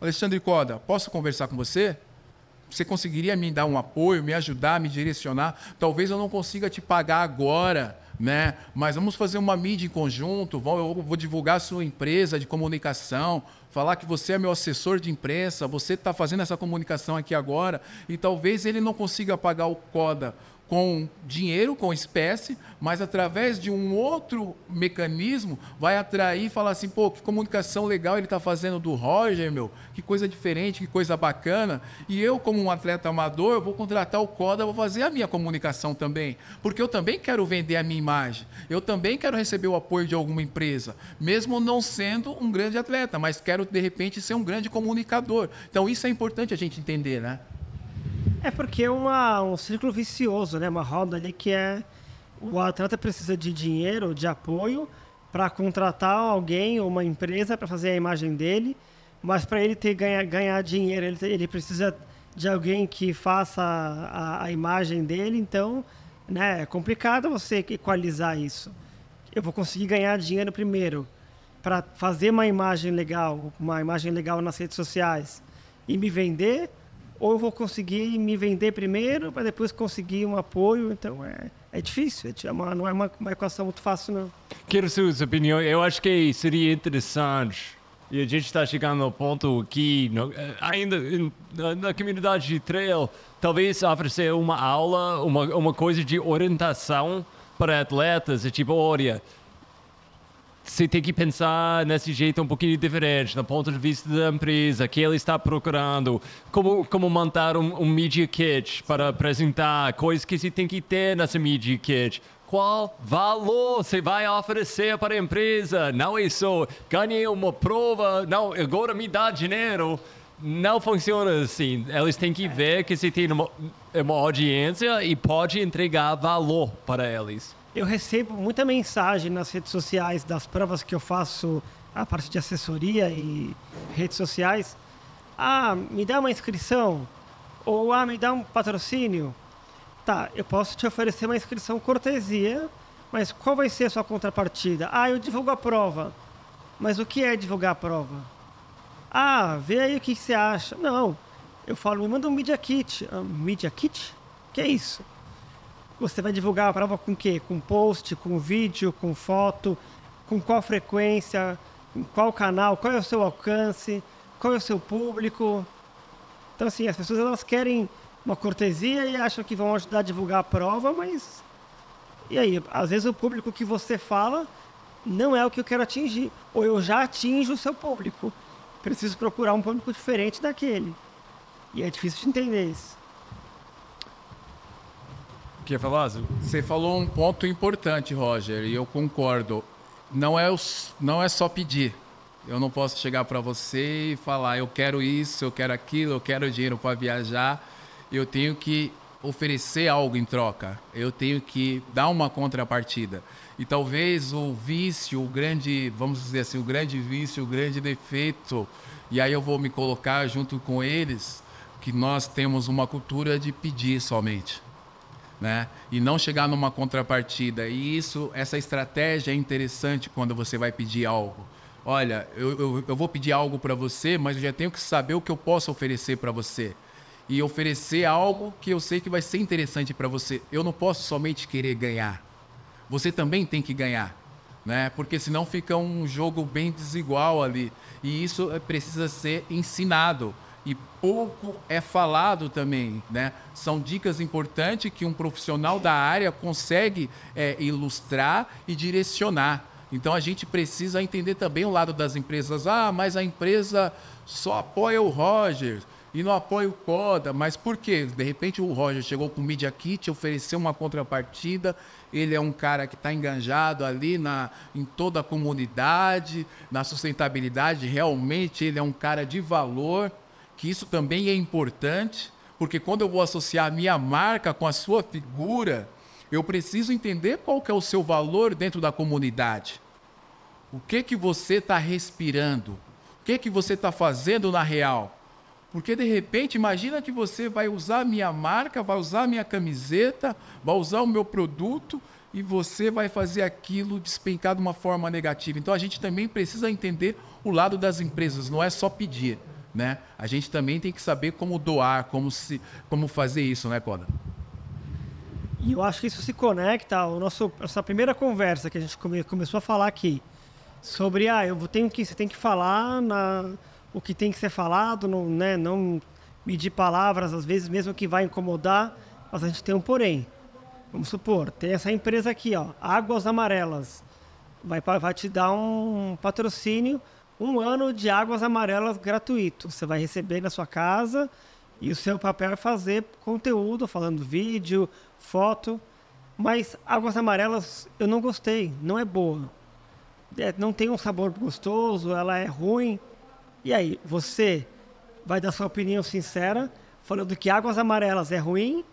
Alexandre Coda, posso conversar com você? Você conseguiria me dar um apoio, me ajudar, me direcionar? Talvez eu não consiga te pagar agora, né? Mas vamos fazer uma mídia em conjunto. Eu vou divulgar a sua empresa de comunicação, falar que você é meu assessor de imprensa, você está fazendo essa comunicação aqui agora, e talvez ele não consiga pagar o CODA com dinheiro, com espécie, mas através de um outro mecanismo vai atrair e falar assim, pô, que comunicação legal ele está fazendo do Roger, meu, que coisa diferente, que coisa bacana. E eu, como um atleta amador, vou contratar o Coda, vou fazer a minha comunicação também, porque eu também quero vender a minha imagem, eu também quero receber o apoio de alguma empresa, mesmo não sendo um grande atleta, mas quero de repente ser um grande comunicador. Então isso é importante a gente entender, né? É porque é uma, um círculo vicioso, né? Uma roda ali que é o atleta precisa de dinheiro, de apoio para contratar alguém ou uma empresa para fazer a imagem dele, mas para ele ter ganhar, ganhar dinheiro, ele, ele precisa de alguém que faça a, a, imagem dele, então né, é complicado você equalizar isso. Eu vou conseguir ganhar dinheiro primeiro para fazer uma imagem legal, uma imagem legal nas redes sociais e me vender, ou eu vou conseguir me vender primeiro para depois conseguir um apoio. Então é, é difícil, é uma, não é uma, uma equação muito fácil, não. Quero suas opiniões. Eu acho que seria interessante. E a gente está chegando ao ponto que, eh, ainda na, na, comunidade de trail, talvez oferecer uma aula, uma, uma coisa de orientação para atletas. É tipo, olha, você tem que pensar nesse jeito um pouquinho diferente, do ponto de vista da empresa, que ele está procurando, como, como montar um, um media kit para apresentar, coisas que você tem que ter nessa media kit. Qual valor você vai oferecer para a empresa? Não é só ganhei uma prova, não, agora me dá dinheiro. Não funciona assim. Eles têm que ver que você tem uma, uma audiência e pode entregar valor para eles eu recebo muita mensagem nas redes sociais das provas que eu faço a parte de assessoria e redes sociais. Ah, me dá uma inscrição ou ah, me dá um patrocínio. Tá, eu posso te oferecer uma inscrição cortesia, mas qual vai ser a sua contrapartida? Ah, eu divulgo a prova. Mas o que é divulgar a prova? Ah, vê aí o que você acha. Não, eu falo, me manda um Media Kit. Um Media Kit? que é isso? Você vai divulgar a prova com o quê? Com post, com vídeo, com foto, com qual frequência, em qual canal, qual é o seu alcance, qual é o seu público. Então, assim, as pessoas elas querem uma cortesia e acham que vão ajudar a divulgar a prova, mas. E aí? Às vezes o público que você fala não é o que eu quero atingir. Ou eu já atinjo o seu público. Preciso procurar um público diferente daquele. E é difícil de entender isso. Quer falar? Você falou um ponto importante, Roger, e eu concordo. Não é, os, não é só pedir. Eu não posso chegar para você e falar, eu quero isso, eu quero aquilo, eu quero dinheiro para viajar. Eu tenho que oferecer algo em troca. Eu tenho que dar uma contrapartida. E talvez o vício, o grande, vamos dizer assim, o grande vício, o grande defeito, e aí eu vou me colocar junto com eles, que nós temos uma cultura de pedir somente né? E não chegar numa contrapartida. E isso, essa estratégia é interessante quando você vai pedir algo. Olha, eu, eu, eu vou pedir algo para você, mas eu já tenho que saber o que eu posso oferecer para você. E oferecer algo que eu sei que vai ser interessante para você. Eu não posso somente querer ganhar. Você também tem que ganhar, né? Porque senão fica um jogo bem desigual ali. E isso é, precisa ser ensinado e pouco é falado também, né? São dicas importantes que um profissional da área consegue é, ilustrar e direcionar. Então a gente precisa entender também o lado das empresas. Ah, mas a empresa só apoia o Roger e não apoia o Coda. Mas por quê? De repente o Roger chegou com o Media Kit, ofereceu uma contrapartida. Ele é um cara que está enganjado ali na, em toda a comunidade, na sustentabilidade. Realmente ele é um cara de valor que isso também é importante, porque quando eu vou associar a minha marca com a sua figura, eu preciso entender qual que é o seu valor dentro da comunidade. O que que você está respirando? O que que você está fazendo na real? Porque de repente, imagina que você vai usar a minha marca, vai usar a minha camiseta, vai usar o meu produto e você vai fazer aquilo despencar de uma forma negativa. Então a gente também precisa entender o lado das empresas, não é só pedir né? A gente também tem que saber como doar, como, se, como fazer isso, né, Coda? E eu acho que isso se conecta ao nosso nossa primeira conversa que a gente come, começou a falar aqui sobre ah, eu tenho que você tem que falar na o que tem que ser falado, não, né, não medir palavras às vezes mesmo que vai incomodar, mas a gente tem um porém. Vamos supor, tem essa empresa aqui, ó, Águas Amarelas, vai vai te dar um patrocínio um ano de águas amarelas gratuito. Você vai receber na sua casa e o seu papel é fazer conteúdo, falando vídeo, foto. Mas águas amarelas eu não gostei, não é boa. É, não tem um sabor gostoso, ela é ruim. E aí, você vai dar sua opinião sincera, falando que águas amarelas é ruim,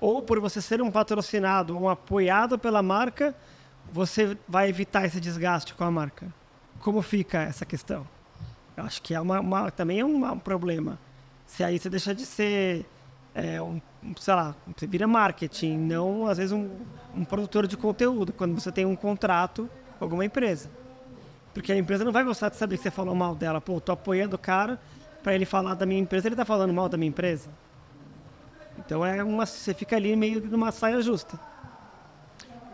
ou por você ser um patrocinado, um apoiado pela marca, você vai evitar esse desgaste com a marca? Como fica essa questão? Eu acho que é uma, uma também é um, um, problema. Se aí você deixa de ser, é, um, sei lá, você vira marketing, não às vezes um, um produtor de conteúdo, quando você tem um contrato com alguma empresa. Porque a empresa não vai gostar de saber que você falou mal dela. Pô, tô apoiando o cara, para ele falar da minha empresa, ele está falando mal da minha empresa. Então é uma, você fica ali meio numa saia justa.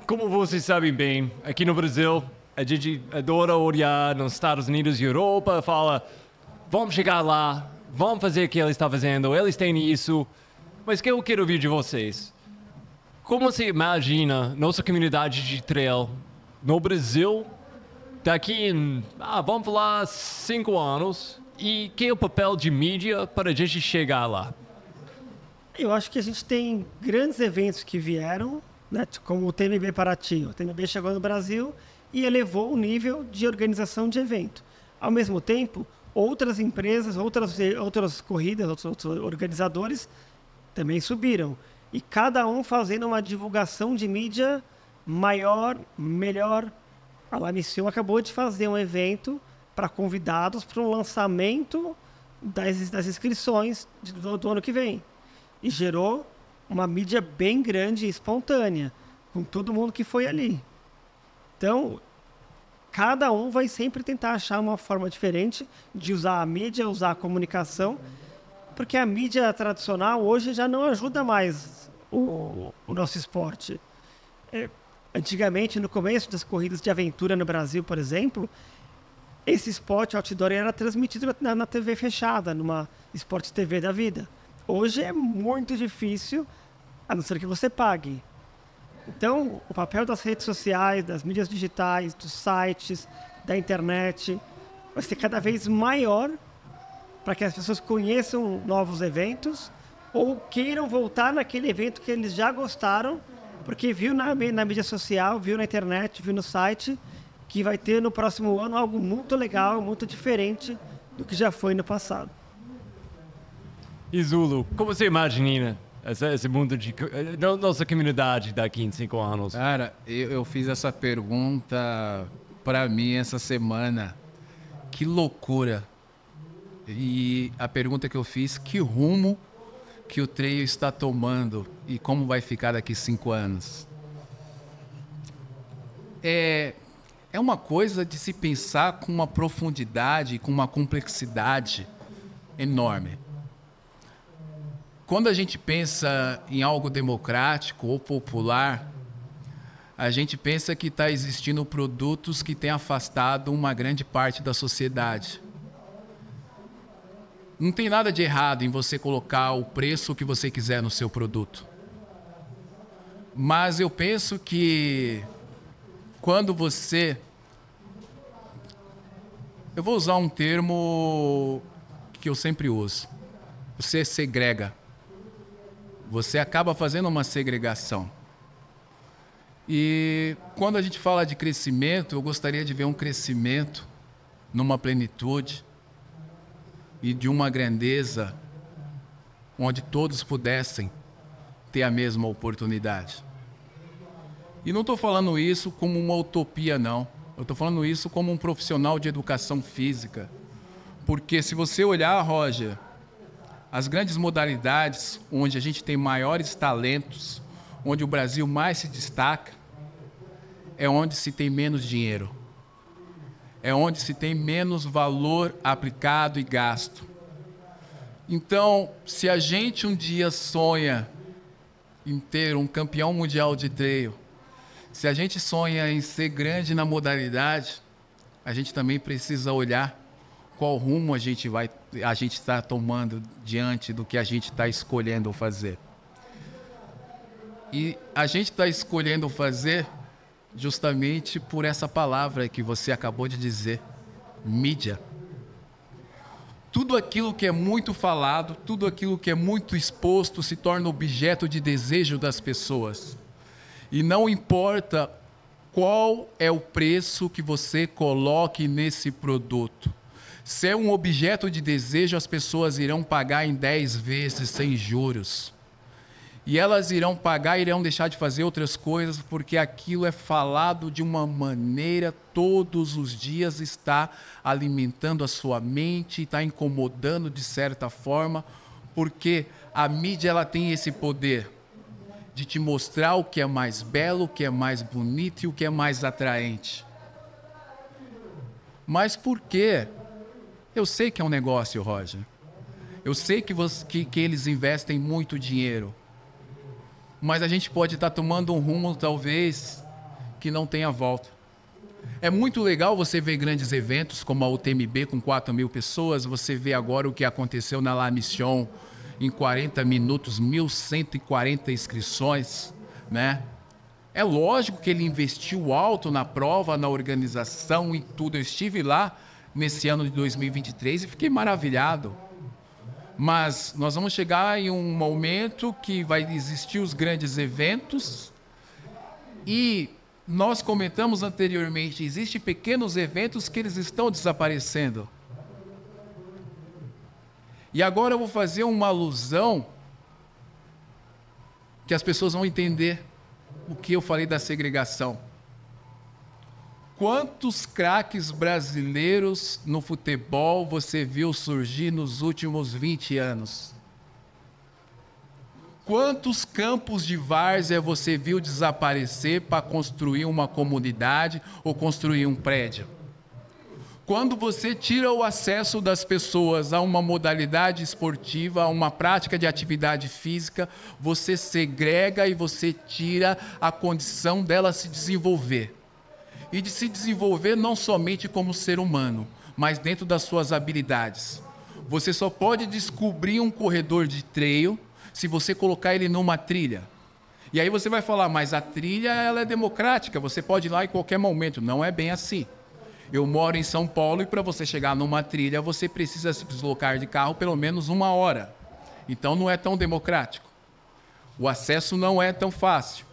Como vocês sabem bem, aqui no Brasil, a gente adora olhar nos Estados Unidos e Europa, fala, vamos chegar lá, vamos fazer o que eles estão fazendo, eles têm isso. Mas o que eu quero ouvir de vocês? Como você imagina nossa comunidade de trail no Brasil daqui em, ah, vamos falar, cinco anos e que é o papel de mídia para a gente chegar lá? Eu acho que a gente tem grandes eventos que vieram, né, como o TMB Paraty. O TMB chegou no Brasil e elevou o nível de organização de evento. Ao mesmo tempo, outras empresas, outras, outras corridas, outros, outros organizadores também subiram. E cada um fazendo uma divulgação de mídia maior, melhor. A Lamissil acabou de fazer um evento para convidados para o lançamento das, das inscrições do, do ano que vem. E gerou uma mídia bem grande e espontânea, com todo mundo que foi ali. Então, cada um vai sempre tentar achar uma forma diferente de usar a mídia, usar a comunicação, porque a mídia tradicional hoje já não ajuda mais o, o nosso esporte. É, antigamente, no começo das corridas de aventura no Brasil, por exemplo, esse esporte outdoor era transmitido na, na TV fechada, numa Esporte TV da vida. Hoje é muito difícil, a não ser que você pague. Então, o papel das redes sociais, das mídias digitais, dos sites, da internet, vai ser cada vez maior para que as pessoas conheçam novos eventos ou queiram voltar naquele evento que eles já gostaram, porque viu na, na mídia social, viu na internet, viu no site, que vai ter no próximo ano algo muito legal, muito diferente do que já foi no passado. Zulu, como você imagina esse, mundo de nossa comunidade daqui em cinco anos? Cara, eu, eu fiz essa pergunta para mim essa semana. Que loucura! E a pergunta que eu fiz, que rumo que o treino está tomando e como vai ficar daqui cinco anos? É, é uma coisa de se pensar com uma profundidade, com uma complexidade enorme. Quando a gente pensa em algo democrático ou popular, a gente pensa que está existindo produtos que têm afastado uma grande parte da sociedade. Não tem nada de errado em você colocar o preço que você quiser no seu produto. Mas eu penso que quando você. Eu vou usar um termo que eu sempre uso. Você segrega você acaba fazendo uma segregação. E quando a gente fala de crescimento, eu gostaria de ver um crescimento numa plenitude e de uma grandeza onde todos pudessem ter a mesma oportunidade. E não estou falando isso como uma utopia, não. Eu estou falando isso como um profissional de educação física. Porque se você olhar, Roger, as grandes modalidades onde a gente tem maiores talentos, onde o Brasil mais se destaca, é onde se tem menos dinheiro. É onde se tem menos valor aplicado e gasto. Então, se a gente um dia sonha em ter um campeão mundial de trail, se a gente sonha em ser grande na modalidade, a gente também precisa olhar qual rumo a gente vai a gente está tomando diante do que a gente está escolhendo fazer. E a gente está escolhendo fazer justamente por essa palavra que você acabou de dizer, mídia. Tudo aquilo que é muito falado, tudo aquilo que é muito exposto se torna objeto de desejo das pessoas. E não importa qual é o preço que você coloque nesse produto. Se é um objeto de desejo, as pessoas irão pagar em 10 vezes sem juros. E elas irão pagar irão deixar de fazer outras coisas, porque aquilo é falado de uma maneira, todos os dias está alimentando a sua mente, está incomodando de certa forma, porque a mídia ela tem esse poder de te mostrar o que é mais belo, o que é mais bonito e o que é mais atraente. Mas por quê? Eu sei que é um negócio, Roger. Eu sei que, você, que, que eles investem muito dinheiro. Mas a gente pode estar tá tomando um rumo, talvez, que não tenha volta. É muito legal você ver grandes eventos como a UTMB com 4 mil pessoas. Você vê agora o que aconteceu na La Mission em 40 minutos, 1.140 inscrições, né? É lógico que ele investiu alto na prova, na organização e tudo. Eu estive lá nesse ano de 2023 e fiquei maravilhado. Mas nós vamos chegar em um momento que vai existir os grandes eventos e nós comentamos anteriormente, existem pequenos eventos que eles estão desaparecendo. E agora eu vou fazer uma alusão que as pessoas vão entender o que eu falei da segregação. Quantos craques brasileiros no futebol você viu surgir nos últimos 20 anos? Quantos campos de várzea você viu desaparecer para construir uma comunidade ou construir um prédio? Quando você tira o acesso das pessoas a uma modalidade esportiva, a uma prática de atividade física, você segrega e você tira a condição dela se desenvolver. E de se desenvolver não somente como ser humano, mas dentro das suas habilidades. Você só pode descobrir um corredor de treino se você colocar ele numa trilha. E aí você vai falar, mas a trilha ela é democrática, você pode ir lá em qualquer momento. Não é bem assim. Eu moro em São Paulo e para você chegar numa trilha, você precisa se deslocar de carro pelo menos uma hora. Então não é tão democrático. O acesso não é tão fácil.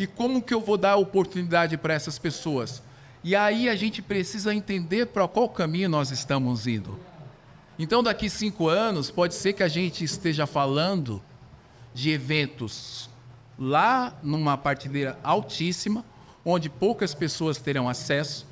E como que eu vou dar oportunidade para essas pessoas? E aí a gente precisa entender para qual caminho nós estamos indo. Então, daqui cinco anos, pode ser que a gente esteja falando de eventos lá numa partilheira altíssima, onde poucas pessoas terão acesso,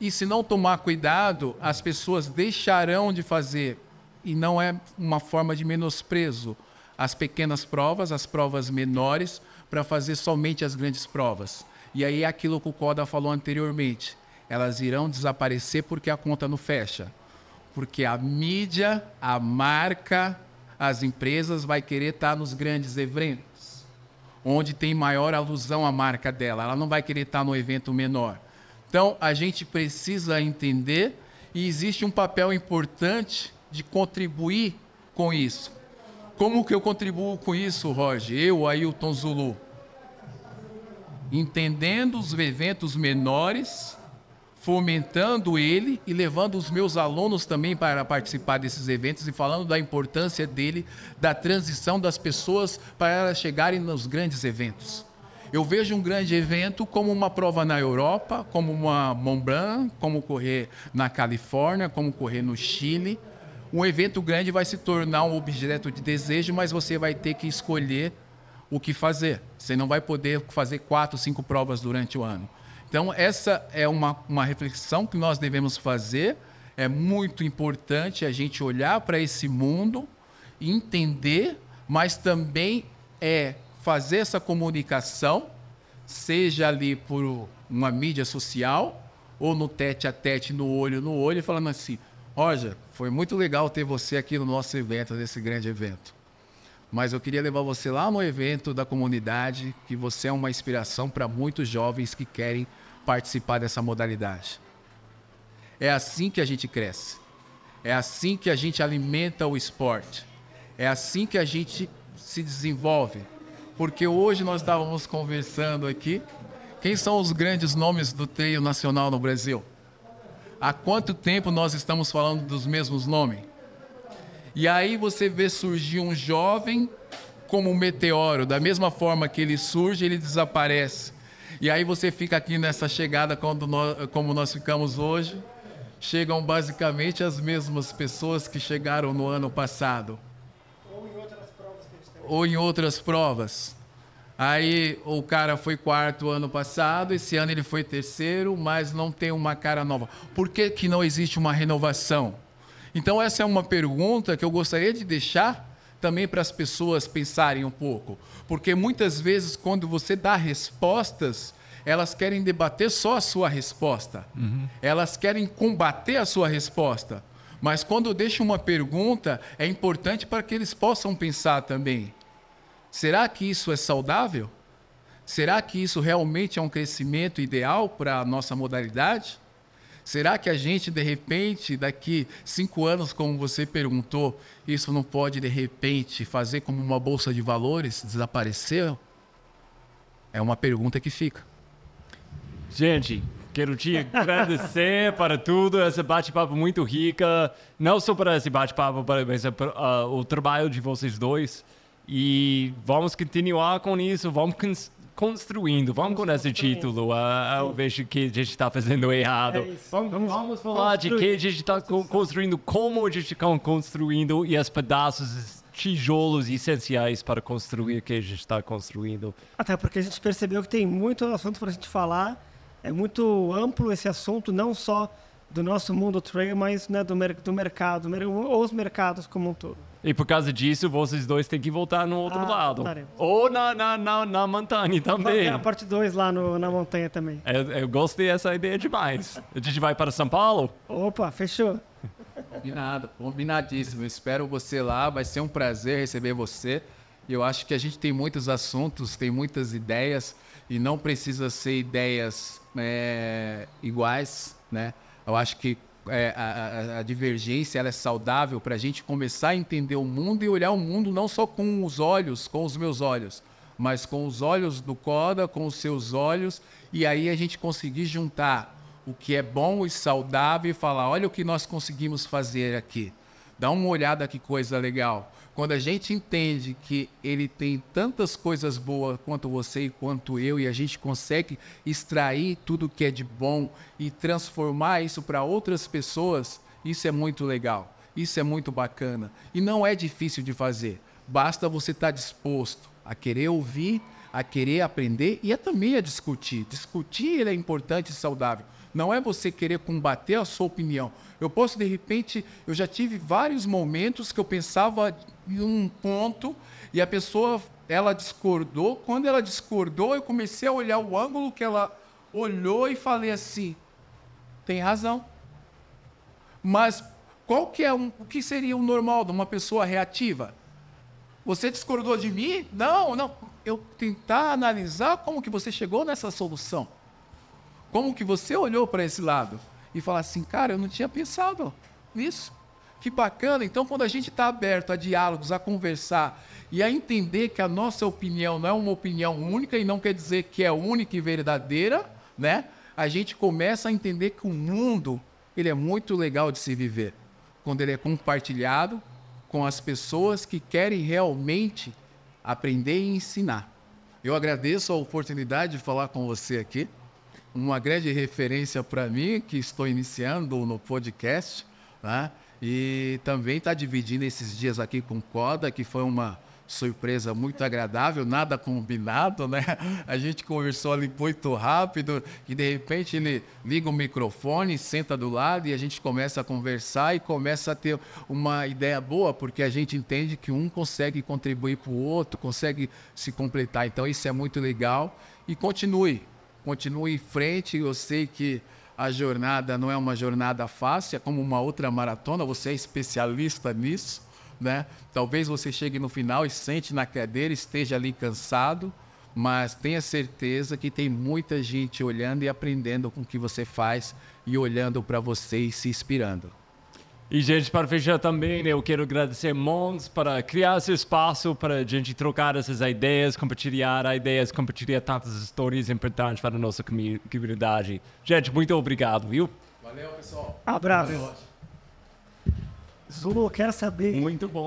e se não tomar cuidado, as pessoas deixarão de fazer. E não é uma forma de menosprezo as pequenas provas, as provas menores, para fazer somente as grandes provas. E aí é aquilo que o Coda falou anteriormente. Elas irão desaparecer porque a conta não fecha. Porque a mídia, a marca, as empresas vai querer estar nos grandes eventos, onde tem maior alusão à marca dela. Ela não vai querer estar no evento menor. Então, a gente precisa entender e existe um papel importante de contribuir com isso. Como que eu contribuo com isso, Roger? Eu, Ailton Zulu. Entendendo os eventos menores, fomentando ele e levando os meus alunos também para participar desses eventos e falando da importância dele, da transição das pessoas para chegarem nos grandes eventos. Eu vejo um grande evento como uma prova na Europa, como uma Mont Blanc, como correr na Califórnia, como correr no Chile. Um evento grande vai se tornar um objeto de desejo, mas você vai ter que escolher o que fazer. Você não vai poder fazer quatro, cinco provas durante o ano. Então, essa é uma, uma reflexão que nós devemos fazer. É muito importante a gente olhar para esse mundo, entender, mas também é fazer essa comunicação, seja ali por uma mídia social ou no tete a tete, no olho no olho, falando assim: Roger, foi muito legal ter você aqui no nosso evento, nesse grande evento. Mas eu queria levar você lá no evento da comunidade, que você é uma inspiração para muitos jovens que querem participar dessa modalidade. É assim que a gente cresce. É assim que a gente alimenta o esporte. É assim que a gente se desenvolve porque hoje nós estávamos conversando aqui. Quem são os grandes nomes do treino nacional no Brasil? Há quanto tempo nós estamos falando dos mesmos nomes? E aí você vê surgir um jovem como um meteoro, da mesma forma que ele surge, ele desaparece. E aí você fica aqui nessa chegada nós, como nós ficamos hoje, chegam basicamente as mesmas pessoas que chegaram no ano passado ou em outras provas. Aí o cara foi quarto ano passado, esse ano ele foi terceiro, mas não tem uma cara nova. Por que, que não existe uma renovação? Então, essa é uma pergunta que eu gostaria de deixar também para as pessoas pensarem um pouco. Porque muitas vezes, quando você dá respostas, elas querem debater só a sua resposta. Uhum. Elas querem combater a sua resposta. Mas quando eu deixo uma pergunta, é importante para que eles possam pensar também. Será que isso é saudável? Será que isso realmente é um crescimento ideal para a nossa modalidade? Será que a gente, de repente, daqui cinco anos, como você perguntou, isso não pode, de repente, fazer como uma bolsa de valores desaparecer? É uma pergunta que fica. Gente, quero te agradecer *laughs* para tudo, esse bate-papo muito rica, não só para esse bate-papo, mas para uh, o trabalho de vocês dois. E vamos continuar com isso, vamos construindo, vamos com esse título. Uh, eu vejo que a gente está fazendo errado. É vamos, vamos, falar de que a gente está construindo, como a gente está construindo e os pedaços tijolos essenciais para construir o que a gente está construindo. Até porque a gente percebeu que tem muito assunto para a gente falar. É muito amplo esse assunto, não só do nosso mundo trail, mas né, do, mer do mercado, ou os mercados como um todo. E por causa disso, vocês dois têm que voltar no outro ah, lado. Ou na, na, na, na, montanha também. A parte 2 lá no, na montanha também. Eu, eu gostei dessa ideia demais. A gente vai para São Paulo? Opa, fechou. Combinado, combinadíssimo. espero você lá, vai ser um prazer receber você. Eu acho que a gente tem muitos assuntos, tem muitas ideias e não precisa ser ideias é, iguais, né? Eu acho que é, a, a, divergência ela é saudável para a gente começar a entender o mundo e olhar o mundo não só com os olhos, com os meus olhos, mas com os olhos do Coda, com os seus olhos, e aí a gente conseguir juntar o que é bom e saudável e falar: olha o que nós conseguimos fazer aqui. Dá uma olhada que coisa legal. Quando a gente entende que ele tem tantas coisas boas quanto você e quanto eu, e a gente consegue extrair tudo que é de bom e transformar isso para outras pessoas, isso é muito legal. Isso é muito bacana. E não é difícil de fazer. Basta você estar tá disposto a querer ouvir, a querer aprender e a também a discutir. Discutir é importante e saudável. Não é você querer combater a sua opinião. Eu posso, de repente, eu já tive vários momentos que eu pensava em um ponto e a pessoa, ela discordou. Quando ela discordou, eu comecei a olhar o ângulo que ela olhou e falei assim: tem razão. Mas qual que é um, o que seria o normal de uma pessoa reativa? Você discordou de mim? Não, não. Eu tentar analisar como que você chegou nessa solução. Como que você olhou para esse lado e falar assim, cara, eu não tinha pensado nisso. Que bacana. Então, quando a gente está aberto a diálogos, a conversar e a entender que a nossa opinião não é uma opinião única e não quer dizer que é única e verdadeira, né? A gente começa a entender que o mundo ele é muito legal de se viver quando ele é compartilhado com as pessoas que querem realmente aprender e ensinar. Eu agradeço a oportunidade de falar com você aqui uma grande referência para mim, que estou iniciando no podcast, né? e também está dividindo esses dias aqui com Coda, que foi uma surpresa muito agradável, nada combinado, né? *laughs* A gente conversou ali muito rápido e de repente ele liga o microfone, senta do lado e a gente começa a conversar e começa a ter uma ideia boa, porque a gente entende que um consegue contribuir para o outro, consegue se completar. Então isso é muito legal e continue, continue em frente. Eu sei que a jornada não é uma jornada fácil, é como uma outra maratona, você é especialista nisso, né? Talvez você chegue no final e sente na cadeira, esteja ali cansado, mas tenha certeza que tem muita gente olhando e aprendendo com o que você faz e olhando para você e se inspirando. E, gente, para fechar também, eu quero agradecer Mons para criar esse espaço para a gente trocar essas ideias, compartilhar ideias, compartilhar tantas histórias importantes para a nossa comunidade. Gente, muito obrigado, viu? Valeu, pessoal. Abraço. Valeu. Zulu, quero saber. Muito bom.